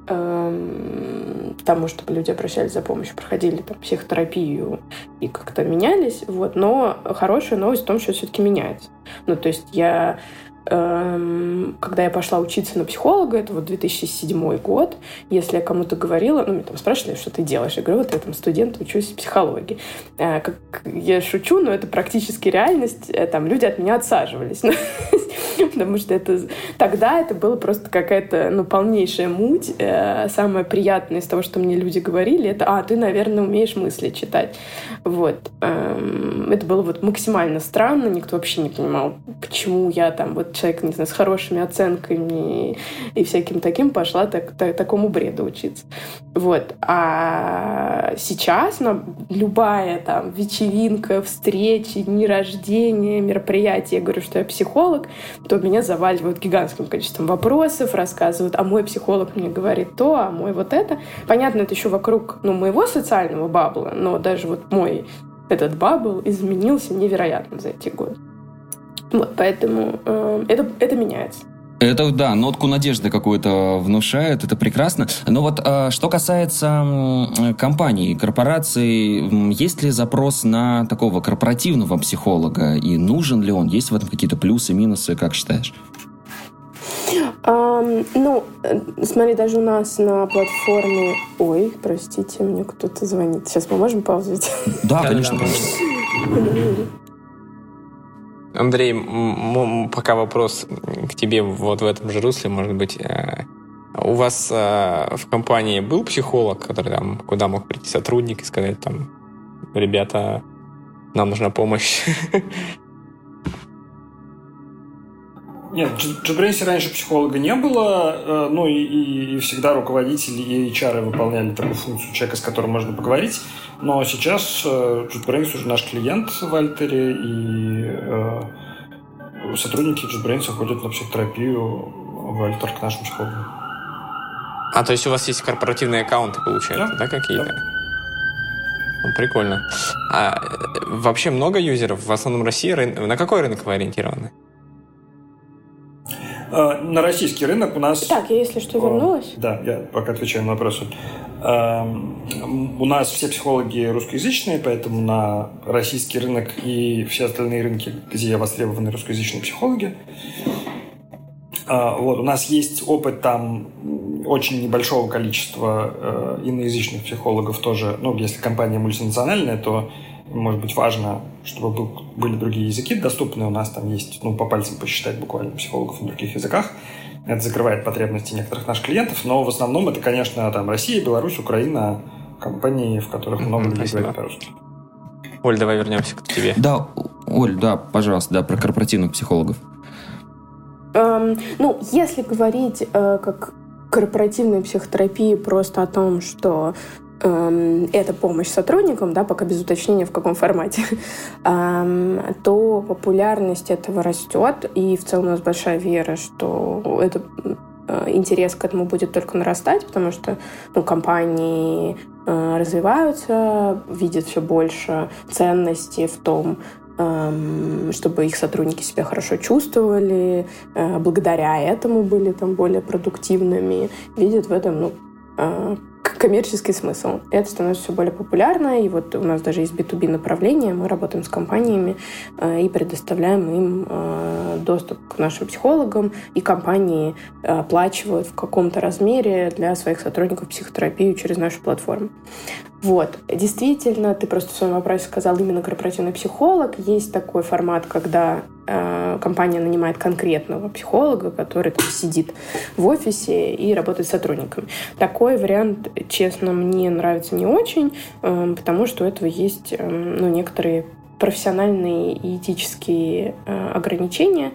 э, тому, чтобы люди обращались за помощью, проходили там психотерапию и как-то менялись, вот, но хорошая новость в том, что все-таки меняется. Ну, то есть я Эм, когда я пошла учиться на психолога, это вот 2007 год, если я кому-то говорила, ну, меня там спрашивали, что ты делаешь, я говорю, вот я там студент, учусь психологии. Э, как я шучу, но это практически реальность, э, там люди от меня отсаживались. Потому что это тогда это было просто какая-то, ну, полнейшая муть. Э, самое приятное из того, что мне люди говорили, это, а, ты, наверное, умеешь мысли читать. Вот. Эм, это было вот максимально странно, никто вообще не понимал, почему я там вот человек, не знаю, с хорошими оценками и всяким таким пошла так, так, такому бреду учиться. Вот. А сейчас на любая там вечеринка, встречи, дни рождения, мероприятие, я говорю, что я психолог, то меня заваливают гигантским количеством вопросов, рассказывают, а мой психолог мне говорит то, а мой вот это. Понятно, это еще вокруг ну, моего социального бабла, но даже вот мой этот бабл изменился невероятно за эти годы. Вот, поэтому э, это, это меняется. Это, да, нотку надежды какую-то внушает, это прекрасно. Но вот э, что касается э, компаний, корпораций, есть ли запрос на такого корпоративного психолога? И нужен ли он? Есть в этом какие-то плюсы, минусы, как считаешь? Um, ну, э, смотри, даже у нас на платформе... Ой, простите, мне кто-то звонит. Сейчас мы можем паузить? Да, конечно, конечно. Андрей, пока вопрос к тебе вот в этом же русле, может быть, э, у вас э, в компании был психолог, который там, куда мог прийти сотрудник и сказать там, ребята, нам нужна помощь? Нет, в JetBrains раньше психолога не было, э, ну и, и, и всегда руководители и HR выполняли такую функцию человека, с которым можно поговорить. Но сейчас JetBrains уже наш клиент в Альтере, и э, сотрудники JetBrains ходят на психотерапию в Альтер к нашим психологам. А, то есть у вас есть корпоративные аккаунты, получается, да, да какие-то? Да. Прикольно. А э, вообще много юзеров? В основном России. На какой рынок вы ориентированы? Э, на российский рынок у нас... Так, я, если что, вернулась. Да, я пока отвечаю на вопросы. Эм, у нас все психологи русскоязычные, поэтому на российский рынок и все остальные рынки, где востребованы русскоязычные психологи. Э, вот, у нас есть опыт там очень небольшого количества э, иноязычных психологов тоже. Ну, если компания мультинациональная, то может быть важно, чтобы был, были другие языки доступны. У нас там есть, ну, по пальцам посчитать буквально психологов на других языках. Это закрывает потребности некоторых наших клиентов, но в основном это, конечно, там Россия, Беларусь, Украина, компании, в которых много mm-hmm, людей спасибо. говорит по-русски. Оль, давай вернемся к тебе. Да, Оль, да, пожалуйста, да, про корпоративных психологов. Эм, ну, если говорить э, как корпоративная психотерапия просто о том, что это помощь сотрудникам, да, пока без уточнения в каком формате, эм, то популярность этого растет, и в целом у нас большая вера, что это э, интерес к этому будет только нарастать, потому что ну, компании э, развиваются, видят все больше ценности в том, эм, чтобы их сотрудники себя хорошо чувствовали, э, благодаря этому были там более продуктивными, видят в этом ну, коммерческий смысл. Это становится все более популярно. И вот у нас даже есть B2B направление. Мы работаем с компаниями э, и предоставляем им э, доступ к нашим психологам, и компании оплачивают в каком-то размере для своих сотрудников психотерапию через нашу платформу. Вот. Действительно, ты просто в своем вопросе сказал именно корпоративный психолог. Есть такой формат, когда э, компания нанимает конкретного психолога, который там, сидит в офисе и работает с сотрудниками. Такой вариант, честно, мне нравится не очень, э, потому что у этого есть э, ну, некоторые профессиональные и этические э, ограничения.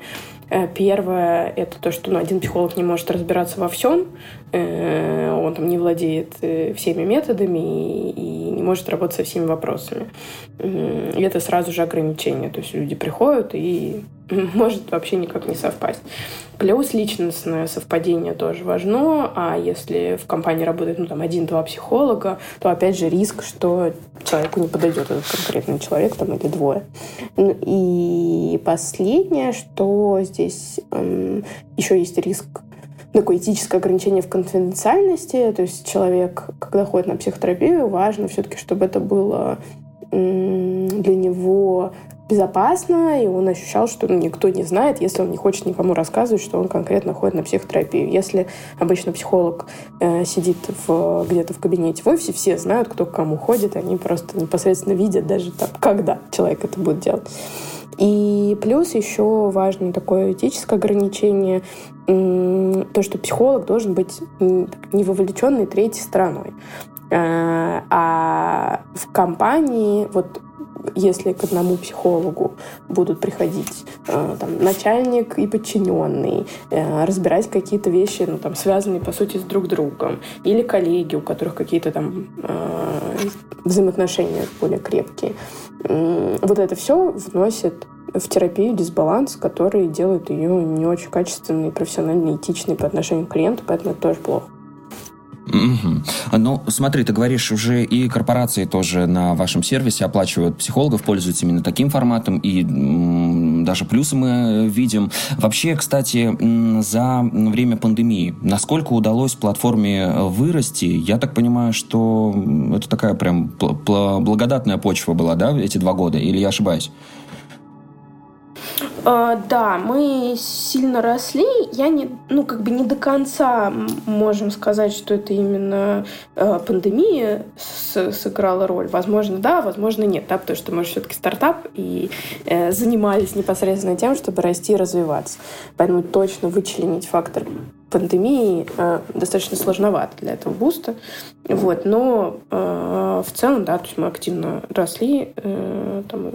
Э, первое — это то, что ну, один психолог не может разбираться во всем, э, он там не владеет э, всеми методами и не может работать со всеми вопросами. И это сразу же ограничение. То есть люди приходят и может вообще никак не совпасть. Плюс личностное совпадение тоже важно, а если в компании работает ну, там, один-два психолога, то опять же риск, что человеку не подойдет этот конкретный человек там, или двое. Ну, и последнее, что здесь эм, еще есть риск такое этическое ограничение в конфиденциальности, то есть человек, когда ходит на психотерапию, важно все-таки, чтобы это было для него безопасно, и он ощущал, что ну, никто не знает, если он не хочет никому рассказывать, что он конкретно ходит на психотерапию. Если обычно психолог э, сидит в, где-то в кабинете в офисе, все знают, кто к кому ходит, они просто непосредственно видят даже там, когда человек это будет делать. И плюс еще важно такое этическое ограничение, то, что психолог должен быть не вовлеченной третьей стороной. Э, а в компании вот если к одному психологу будут приходить э, там, начальник и подчиненный, э, разбирать какие-то вещи, ну, там, связанные, по сути, с друг другом, или коллеги, у которых какие-то там э, взаимоотношения более крепкие. Вот это все вносит в терапию дисбаланс, который делает ее не очень качественной, профессионально этичной по отношению к клиенту, поэтому это тоже плохо. Угу. Ну, смотри, ты говоришь, уже и корпорации тоже на вашем сервисе оплачивают психологов, пользуются именно таким форматом, и м, даже плюсы мы видим. Вообще, кстати, за время пандемии, насколько удалось платформе вырасти? Я так понимаю, что это такая прям благодатная почва была, да, эти два года, или я ошибаюсь? Uh, да, мы сильно росли. Я не, ну, как бы не до конца можем сказать, что это именно uh, пандемия с, сыграла роль. Возможно, да, возможно, нет, да, потому что мы все-таки стартап и uh, занимались непосредственно тем, чтобы расти и развиваться. Поэтому точно вычленить фактор пандемии э, достаточно сложновато для этого буста. Вот, но э, в целом, да, то есть мы активно росли. Э, там,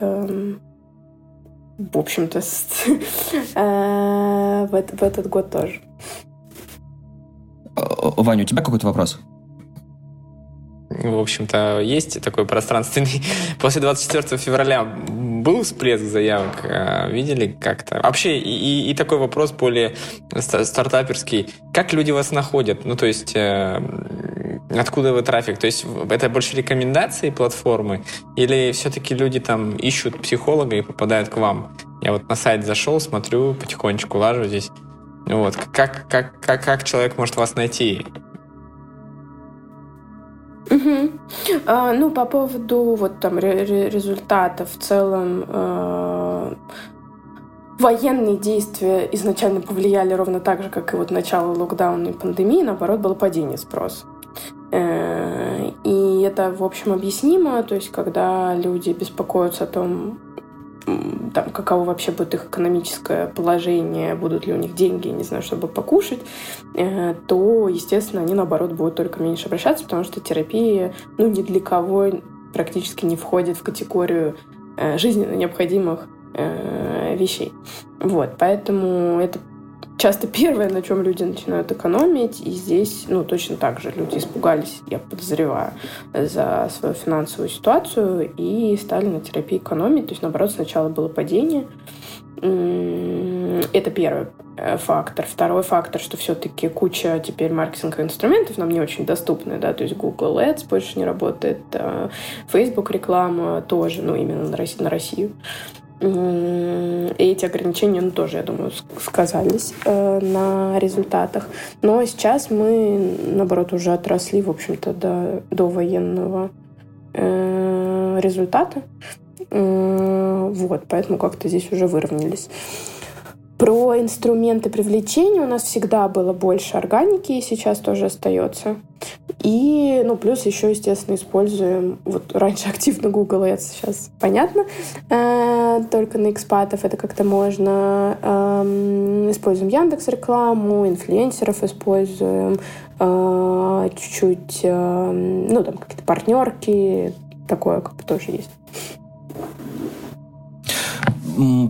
э, в общем-то, э, в этот год тоже. Ваня, у тебя какой-то вопрос? В общем-то, есть такой пространственный. После 24 февраля был всплеск заявок? Э, видели как-то? Вообще, и, и такой вопрос более стартаперский. Как люди вас находят? Ну, то есть, э, откуда вы трафик? То есть, это больше рекомендации платформы? Или все-таки люди там ищут психолога и попадают к вам? Я вот на сайт зашел, смотрю, потихонечку лажу здесь. Вот. Как, как, как, как человек может вас найти? Угу. А, ну, по поводу вот там результатов в целом э, военные действия изначально повлияли ровно так же, как и вот начало локдауна и пандемии, наоборот, было падение спроса. Э, и это, в общем, объяснимо, то есть когда люди беспокоятся о том, там, каково вообще будет их экономическое положение, будут ли у них деньги, не знаю, чтобы покушать, э, то, естественно, они, наоборот, будут только меньше обращаться, потому что терапия, ну, ни для кого практически не входит в категорию э, жизненно необходимых вещей. Вот, поэтому это часто первое, на чем люди начинают экономить, и здесь, ну, точно так же люди испугались, я подозреваю, за свою финансовую ситуацию и стали на терапии экономить. То есть, наоборот, сначала было падение. Это первый э, фактор. Второй фактор, что все-таки куча теперь маркетинговых инструментов нам не очень доступны, да, то есть Google Ads больше не работает, э, Facebook реклама тоже, ну, именно на Россию. И эти ограничения, ну, тоже, я думаю, сказались э, на результатах. Но сейчас мы, наоборот, уже отросли, в общем-то, до, до военного э, результата. Вот, поэтому как-то здесь уже выровнялись. Про инструменты привлечения у нас всегда было больше органики, и сейчас тоже остается. И, ну, плюс еще, естественно, используем, вот раньше активно Google Ads, сейчас понятно, э, только на экспатов это как-то можно. Э, используем Яндекс рекламу, инфлюенсеров используем, э, чуть-чуть, э, ну, там какие-то партнерки, такое как бы тоже есть.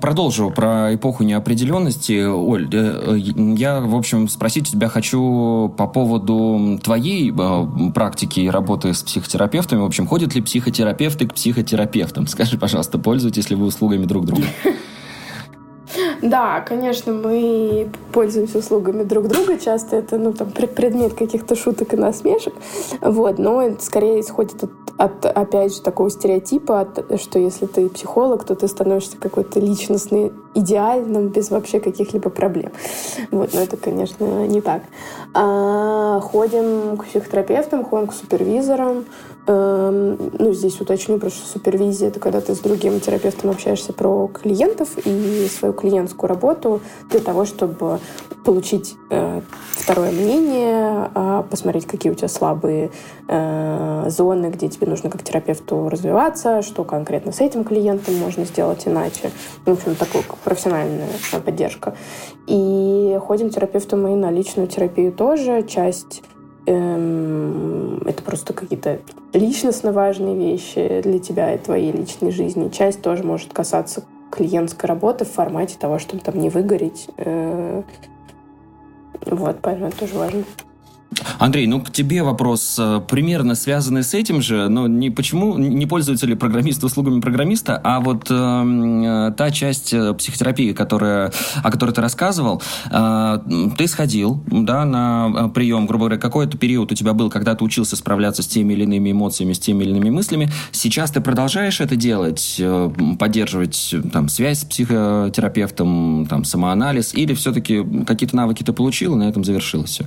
Продолжу про эпоху неопределенности. Оль, э, я, в общем, спросить у тебя хочу по поводу твоей э, практики и работы с психотерапевтами. В общем, ходят ли психотерапевты к психотерапевтам? Скажи, пожалуйста, пользуетесь ли вы услугами друг друга? Да, конечно, мы пользуемся услугами друг друга. Часто это ну, там, предмет каких-то шуток и насмешек. Вот, но скорее исходит от, от, опять же, такого стереотипа, от, что если ты психолог, то ты становишься какой-то личностный, идеальным, без вообще каких-либо проблем. Вот, но это, конечно, не так. А, ходим к психотерапевтам, ходим к супервизорам, ну, здесь уточню, потому что супервизия — это когда ты с другим терапевтом общаешься про клиентов и свою клиентскую работу для того, чтобы получить э, второе мнение, э, посмотреть, какие у тебя слабые э, зоны, где тебе нужно как терапевту развиваться, что конкретно с этим клиентом можно сделать иначе. В общем, такая профессиональная поддержка. И ходим к терапевту мы на личную терапию тоже. Часть Эм, это просто какие-то личностно важные вещи для тебя и твоей личной жизни. Часть тоже может касаться клиентской работы в формате того, чтобы там не выгореть. Э, вот, поэтому это тоже важно. Андрей, ну к тебе вопрос э, примерно связанный с этим же, но не почему не пользуются ли программисты услугами программиста, а вот э, та часть э, психотерапии, которая, о которой ты рассказывал, э, ты сходил, да, на э, прием, грубо говоря, какой-то период у тебя был, когда ты учился справляться с теми или иными эмоциями, с теми или иными мыслями. Сейчас ты продолжаешь это делать, э, поддерживать там связь с психотерапевтом, там самоанализ, или все-таки какие-то навыки ты получил и на этом завершилось все?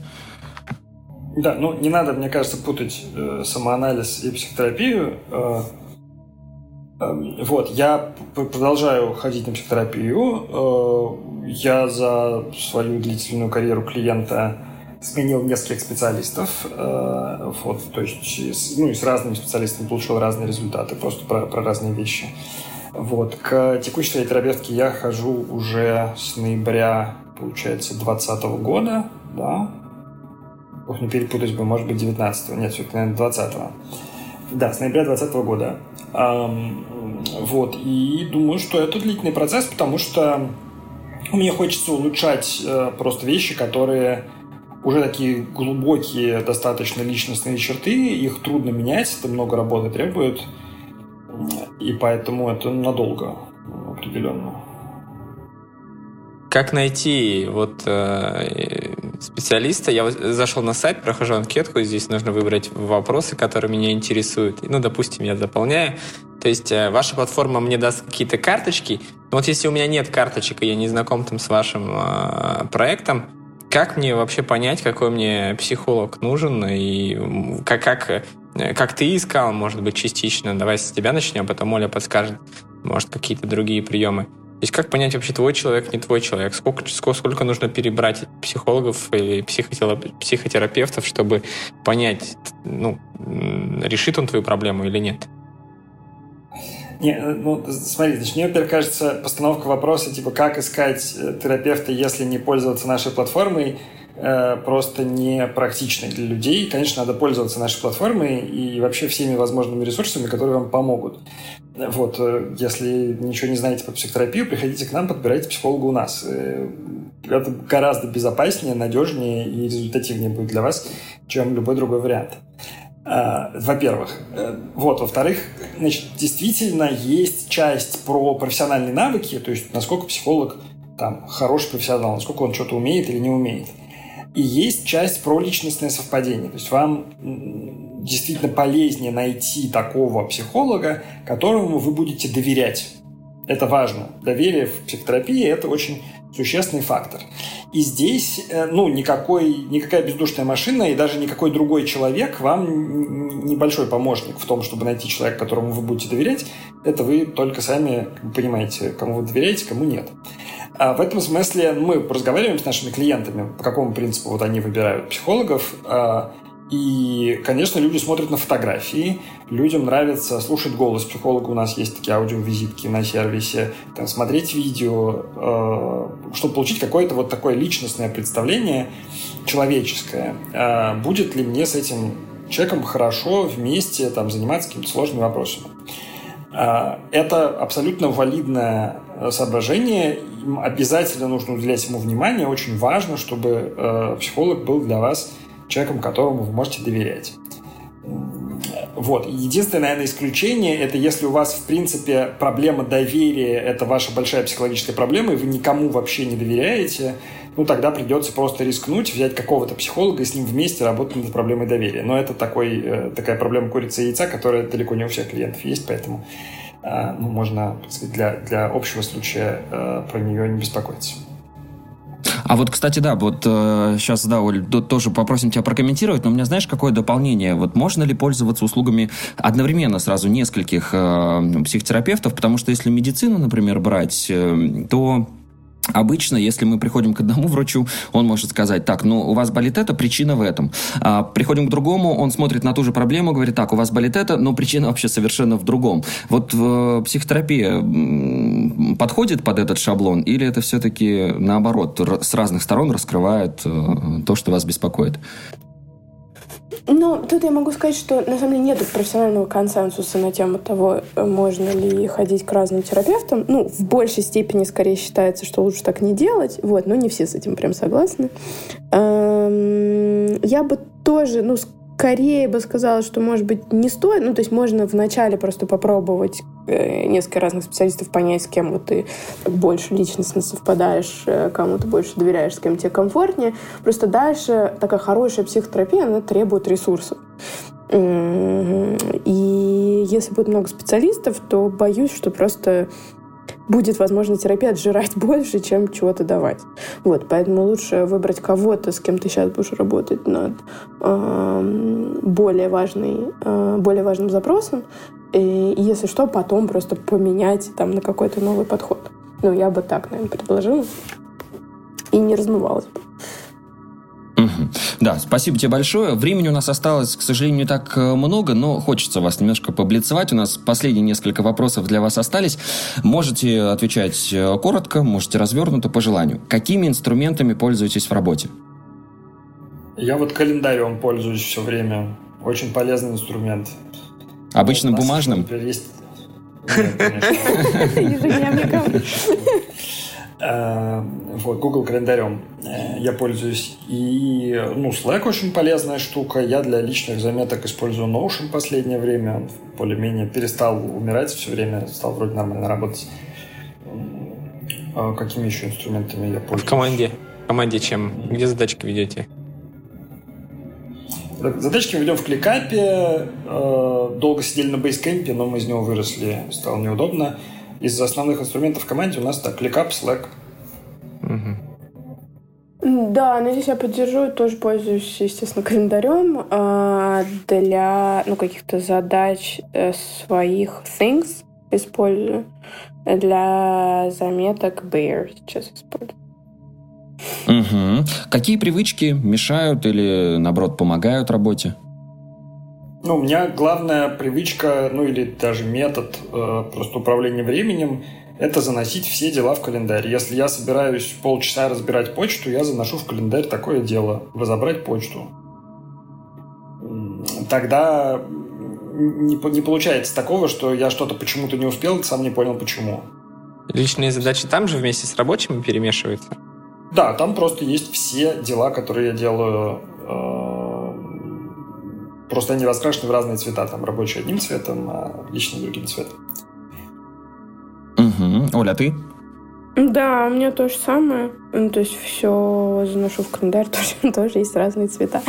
Да, ну не надо, мне кажется, путать э, самоанализ и психотерапию. Э, э, вот, я продолжаю ходить на психотерапию. Э, я за свою длительную карьеру клиента сменил нескольких специалистов. Э, вот, то есть, ну и с разными специалистами получил разные результаты, просто про, про разные вещи. Вот, к текущей своей терапевтке я хожу уже с ноября, получается, 2020 года, да, Ох, не перепутать бы, может быть, 19-го. Нет, все-таки, наверное, 20-го. Да, с ноября 2020 года. Вот, и думаю, что это длительный процесс, потому что мне хочется улучшать э, просто вещи, которые уже такие глубокие, достаточно личностные черты, их трудно менять, это много работы требует, и поэтому это надолго определенно. Как найти вот э, специалиста? Я зашел на сайт, прохожу анкетку, здесь нужно выбрать вопросы, которые меня интересуют. Ну, допустим, я заполняю. То есть э, ваша платформа мне даст какие-то карточки. Но вот если у меня нет карточек, и я не знаком там с вашим э, проектом, как мне вообще понять, какой мне психолог нужен и как, как, э, как ты искал, может быть, частично? Давай с тебя начнем, а потом Оля подскажет, может, какие-то другие приемы. То есть как понять вообще твой человек, не твой человек? Сколько, сколько, нужно перебрать психологов или психотерапевтов, чтобы понять, ну, решит он твою проблему или нет? Не, э, ну, смотри, значит, мне, во кажется, постановка вопроса, типа, как искать э, терапевта, если не пользоваться нашей платформой, просто не практичной для людей. Конечно, надо пользоваться нашей платформой и вообще всеми возможными ресурсами, которые вам помогут. Вот, э, если ничего не знаете по психотерапию, приходите к нам, подбирайте психолога у нас. Э, это гораздо безопаснее, надежнее и результативнее будет для вас, чем любой другой вариант. Во-первых. Э, вот. Во-вторых, значит, действительно есть часть про профессиональные навыки, то есть насколько психолог там хороший профессионал, насколько он что-то умеет или не умеет. И есть часть про личностное совпадение. То есть вам действительно полезнее найти такого психолога, которому вы будете доверять. Это важно. Доверие в психотерапии – это очень существенный фактор. И здесь, э, ну, никакой, никакая бездушная машина и даже никакой другой человек вам небольшой помощник в том, чтобы найти человека, которому вы будете доверять. Это вы только сами понимаете, кому вы доверяете, кому нет. А в этом смысле мы разговариваем с нашими клиентами, по какому принципу вот они выбирают психологов. И, конечно, люди смотрят на фотографии, людям нравится слушать голос психолога. У нас есть такие аудиовизитки на сервисе, там, смотреть видео, э, чтобы получить какое-то вот такое личностное представление человеческое. Э, будет ли мне с этим человеком хорошо вместе там, заниматься какими-то сложными вопросами? Э, это абсолютно валидное соображение. Им обязательно нужно уделять ему внимание. Очень важно, чтобы э, психолог был для вас человеком, которому вы можете доверять. Вот. Единственное, наверное, исключение – это если у вас, в принципе, проблема доверия – это ваша большая психологическая проблема, и вы никому вообще не доверяете, ну, тогда придется просто рискнуть, взять какого-то психолога и с ним вместе работать над проблемой доверия. Но это такой, э, такая проблема курицы и яйца, которая далеко не у всех клиентов есть, поэтому э, ну, можно, сказать, для, для общего случая э, про нее не беспокоиться. А вот, кстати, да, вот э, сейчас, да, Оль, тоже попросим тебя прокомментировать, но у меня, знаешь, какое дополнение? Вот можно ли пользоваться услугами одновременно сразу нескольких э, психотерапевтов? Потому что если медицину, например, брать, э, то Обычно, если мы приходим к одному врачу, он может сказать, так, ну, у вас болит это, причина в этом. А приходим к другому, он смотрит на ту же проблему, говорит, так, у вас болит это, но причина вообще совершенно в другом. Вот э, психотерапия подходит под этот шаблон, или это все-таки наоборот, с разных сторон раскрывает э, то, что вас беспокоит? Ну, тут я могу сказать, что на самом деле нет профессионального консенсуса на тему того, можно ли ходить к разным терапевтам. Ну, в большей степени скорее считается, что лучше так не делать. Вот, но не все с этим прям согласны. Эм, я бы тоже, ну, скорее бы сказала, что, может быть, не стоит. Ну, то есть можно вначале просто попробовать э, несколько разных специалистов понять, с кем вот ты больше личностно совпадаешь, э, кому ты больше доверяешь, с кем тебе комфортнее. Просто дальше такая хорошая психотерапия, она требует ресурсов. И если будет много специалистов, то боюсь, что просто будет, возможно, терапия отжирать больше, чем чего-то давать. Вот, поэтому лучше выбрать кого-то, с кем ты сейчас будешь работать над э, более, важный, э, более важным запросом, и, если что, потом просто поменять там на какой-то новый подход. Ну, я бы так, наверное, предложила. И не размывалась бы. Да, спасибо тебе большое. Времени у нас осталось, к сожалению, не так э, много, но хочется вас немножко поблицевать. У нас последние несколько вопросов для вас остались. Можете отвечать э, коротко, можете развернуто по желанию. Какими инструментами пользуетесь в работе? Я вот календарем пользуюсь все время. Очень полезный инструмент. Обычно бумажным? Есть... Нет, конечно. вот, Google календарем э, я пользуюсь. И, ну, Slack очень полезная штука. Я для личных заметок использую Notion в последнее время. Он более-менее перестал умирать все время, стал вроде нормально работать. А какими еще инструментами я пользуюсь? В команде? В команде чем? Где задачки ведете? Задачки ведем в кликапе. Э, долго сидели на бейскемпе, но мы из него выросли. Стало неудобно из основных инструментов в команде у нас так, ClickUp, Slack. Угу. Да, но здесь я поддержу, тоже пользуюсь, естественно, календарем а, для ну, каких-то задач э, своих things использую. Для заметок Bear сейчас использую. Угу. Какие привычки мешают или, наоборот, помогают работе? Ну, у меня главная привычка, ну или даже метод э, просто управления временем – это заносить все дела в календарь. Если я собираюсь полчаса разбирать почту, я заношу в календарь такое дело – разобрать почту. Тогда не, не получается такого, что я что-то почему-то не успел, сам не понял почему. Личные задачи там же вместе с рабочими перемешиваются? Да, там просто есть все дела, которые я делаю э, Просто они раскрашены в разные цвета. Там рабочий одним цветом, а личный другим цветом. Угу. Оля, а ты? Да, у меня то же самое. Ну, то есть все заношу в календарь, тоже, тоже есть разные цвета.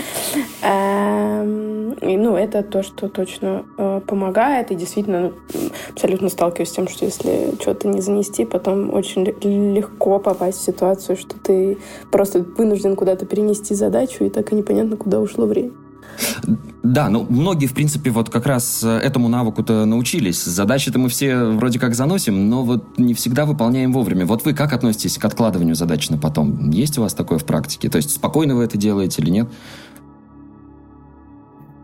Эм, и, ну, это то, что точно э, помогает. И действительно, ну, абсолютно сталкиваюсь с тем, что если что-то не занести, потом очень легко попасть в ситуацию, что ты просто вынужден куда-то перенести задачу, и так и непонятно, куда ушло время. Да, ну многие, в принципе, вот как раз э, этому навыку-то научились. Задачи-то мы все вроде как заносим, но вот не всегда выполняем вовремя. Вот вы как относитесь к откладыванию задач на потом? Есть у вас такое в практике? То есть спокойно вы это делаете или нет?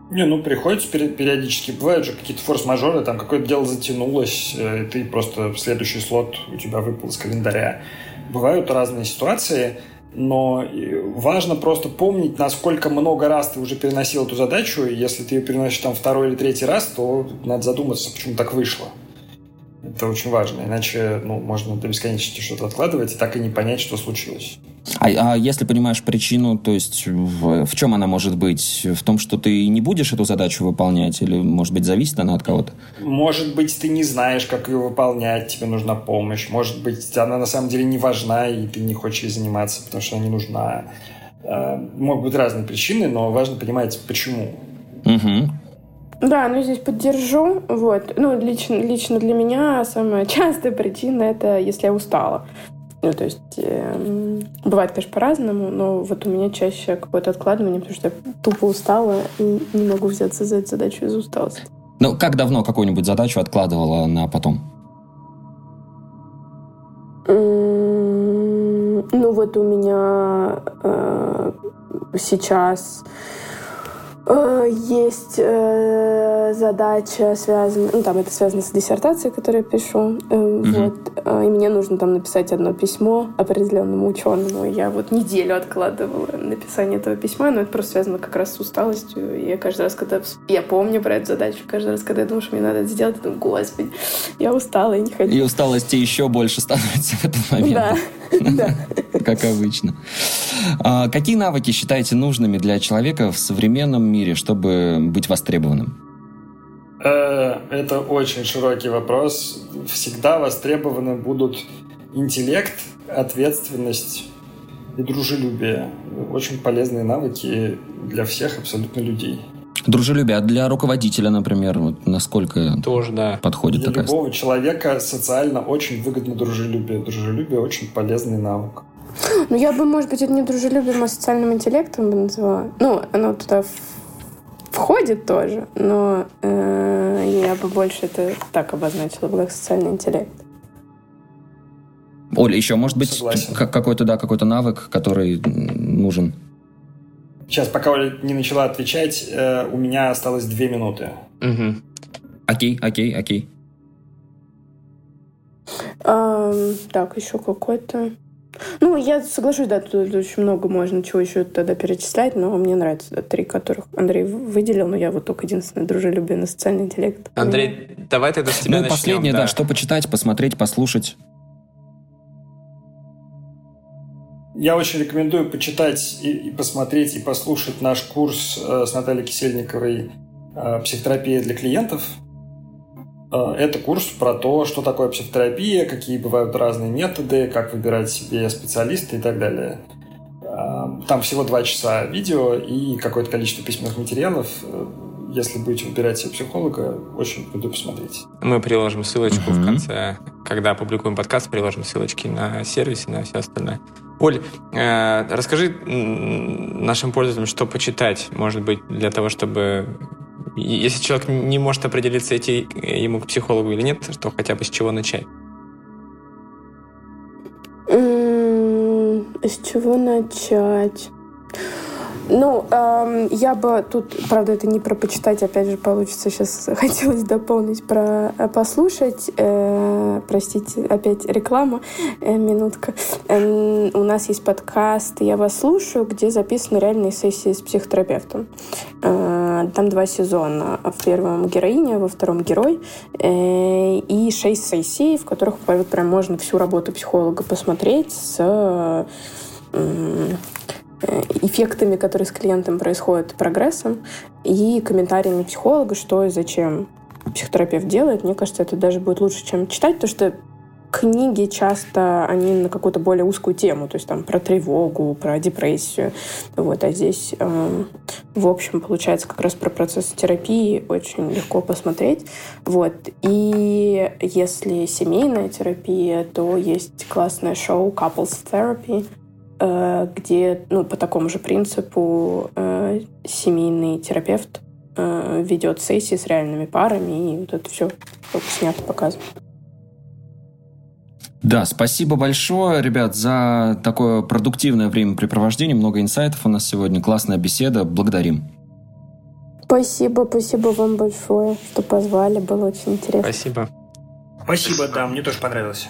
Не, ну приходится периодически. Бывают же какие-то форс-мажоры, там какое-то дело затянулось, э, и ты просто в следующий слот у тебя выпал из календаря. Бывают разные ситуации – но важно просто помнить, насколько много раз ты уже переносил эту задачу, и если ты ее переносишь там второй или третий раз, то надо задуматься, почему так вышло. Это очень важно, иначе ну, можно до бесконечности что-то откладывать и так и не понять, что случилось. А, а если понимаешь причину, то есть в, в чем она может быть? В том, что ты не будешь эту задачу выполнять, или, может быть, зависит она от кого-то? Может быть, ты не знаешь, как ее выполнять, тебе нужна помощь. Может быть, она на самом деле не важна, и ты не хочешь ей заниматься, потому что она не нужна. Э, могут быть разные причины, но важно понимать, почему. Угу. Да, ну здесь поддержу. Вот. Ну, лично, лично для меня самая частая причина это если я устала. Ну, то есть э, бывает, конечно, по-разному, но вот у меня чаще какое-то откладывание, потому что я тупо устала и не могу взяться за эту задачу из усталости. Ну, как давно какую-нибудь задачу откладывала на потом? Ну, вот у меня э, сейчас есть э, задача, связанная, ну там это связано с диссертацией, которую я пишу, mm-hmm. вот, и мне нужно там написать одно письмо определенному ученому. Я вот неделю откладывала написание этого письма, но это просто связано как раз с усталостью. И я каждый раз, когда я помню про эту задачу, каждый раз, когда я думаю, что мне надо это сделать, я думаю, господи, я устала, я не хочу. И усталости еще больше становится в этот момент. Да, да. Как обычно. А, какие навыки считаете нужными для человека в современном мире, чтобы быть востребованным? Э, это очень широкий вопрос. Всегда востребованы будут интеллект, ответственность и дружелюбие. Очень полезные навыки для всех абсолютно людей. Дружелюбие. А для руководителя, например, вот насколько Тоже, да. подходит для такая... любого человека социально очень выгодно дружелюбие. Дружелюбие очень полезный навык. Ну, я бы, может быть, это не дружелюбием, а социальным интеллектом бы назвала. Ну, оно туда входит тоже, но э, я бы больше это так обозначила, как социальный интеллект. Оля, еще, может быть, какой-то, да, какой-то навык, который нужен? Сейчас, пока Оля не начала отвечать, э, у меня осталось две минуты. Угу. Окей, окей, окей. Um, так, еще какой-то... Ну, я соглашусь, да, тут очень много можно чего еще тогда перечислять, но мне нравятся да, три, которых Андрей выделил, но я вот только единственное дружелюбие на социальный интеллект. Андрей, меня... давай тогда с тебя Ну и последнее, да. да, что почитать, посмотреть, послушать. Я очень рекомендую почитать и, и посмотреть, и послушать наш курс э, с Натальей Кисельниковой э, «Психотерапия для клиентов». Э, это курс про то, что такое психотерапия, какие бывают разные методы, как выбирать себе специалиста и так далее. Э, там всего два часа видео и какое-то количество письменных материалов. Э, если будете выбирать себе психолога, очень буду посмотреть. Мы приложим ссылочку uh-huh. в конце, когда опубликуем подкаст, приложим ссылочки на сервис и на все остальное. Оль, э, расскажи нашим пользователям, что почитать, может быть, для того, чтобы если человек не может определиться, идти ему к психологу или нет, то хотя бы с чего начать? С чего начать? Ну, эм, я бы тут, правда, это не про почитать, опять же, получится сейчас хотелось дополнить про э, послушать. Э, простите, опять реклама, э, минутка. Э, у нас есть подкаст «Я вас слушаю», где записаны реальные сессии с психотерапевтом. Э, там два сезона. В первом героиня, во втором герой. Э, и шесть сессий, в которых прям можно всю работу психолога посмотреть с Э, эффектами, которые с клиентом происходят, прогрессом, и комментариями психолога, что и зачем психотерапевт делает. Мне кажется, это даже будет лучше, чем читать, потому что книги часто, они на какую-то более узкую тему, то есть там про тревогу, про депрессию. Вот, а здесь, э, в общем, получается как раз про процесс терапии очень легко посмотреть. Вот. И если семейная терапия, то есть классное шоу Couples Therapy, э, где, ну, по такому же принципу э, семейный терапевт э, ведет сессии с реальными парами, и вот это все снято, показано. Да, спасибо большое, ребят, за такое продуктивное времяпрепровождение. Много инсайтов у нас сегодня. Классная беседа. Благодарим. Спасибо, спасибо вам большое, что позвали. Было очень интересно. Спасибо. Спасибо, да, мне тоже понравилось.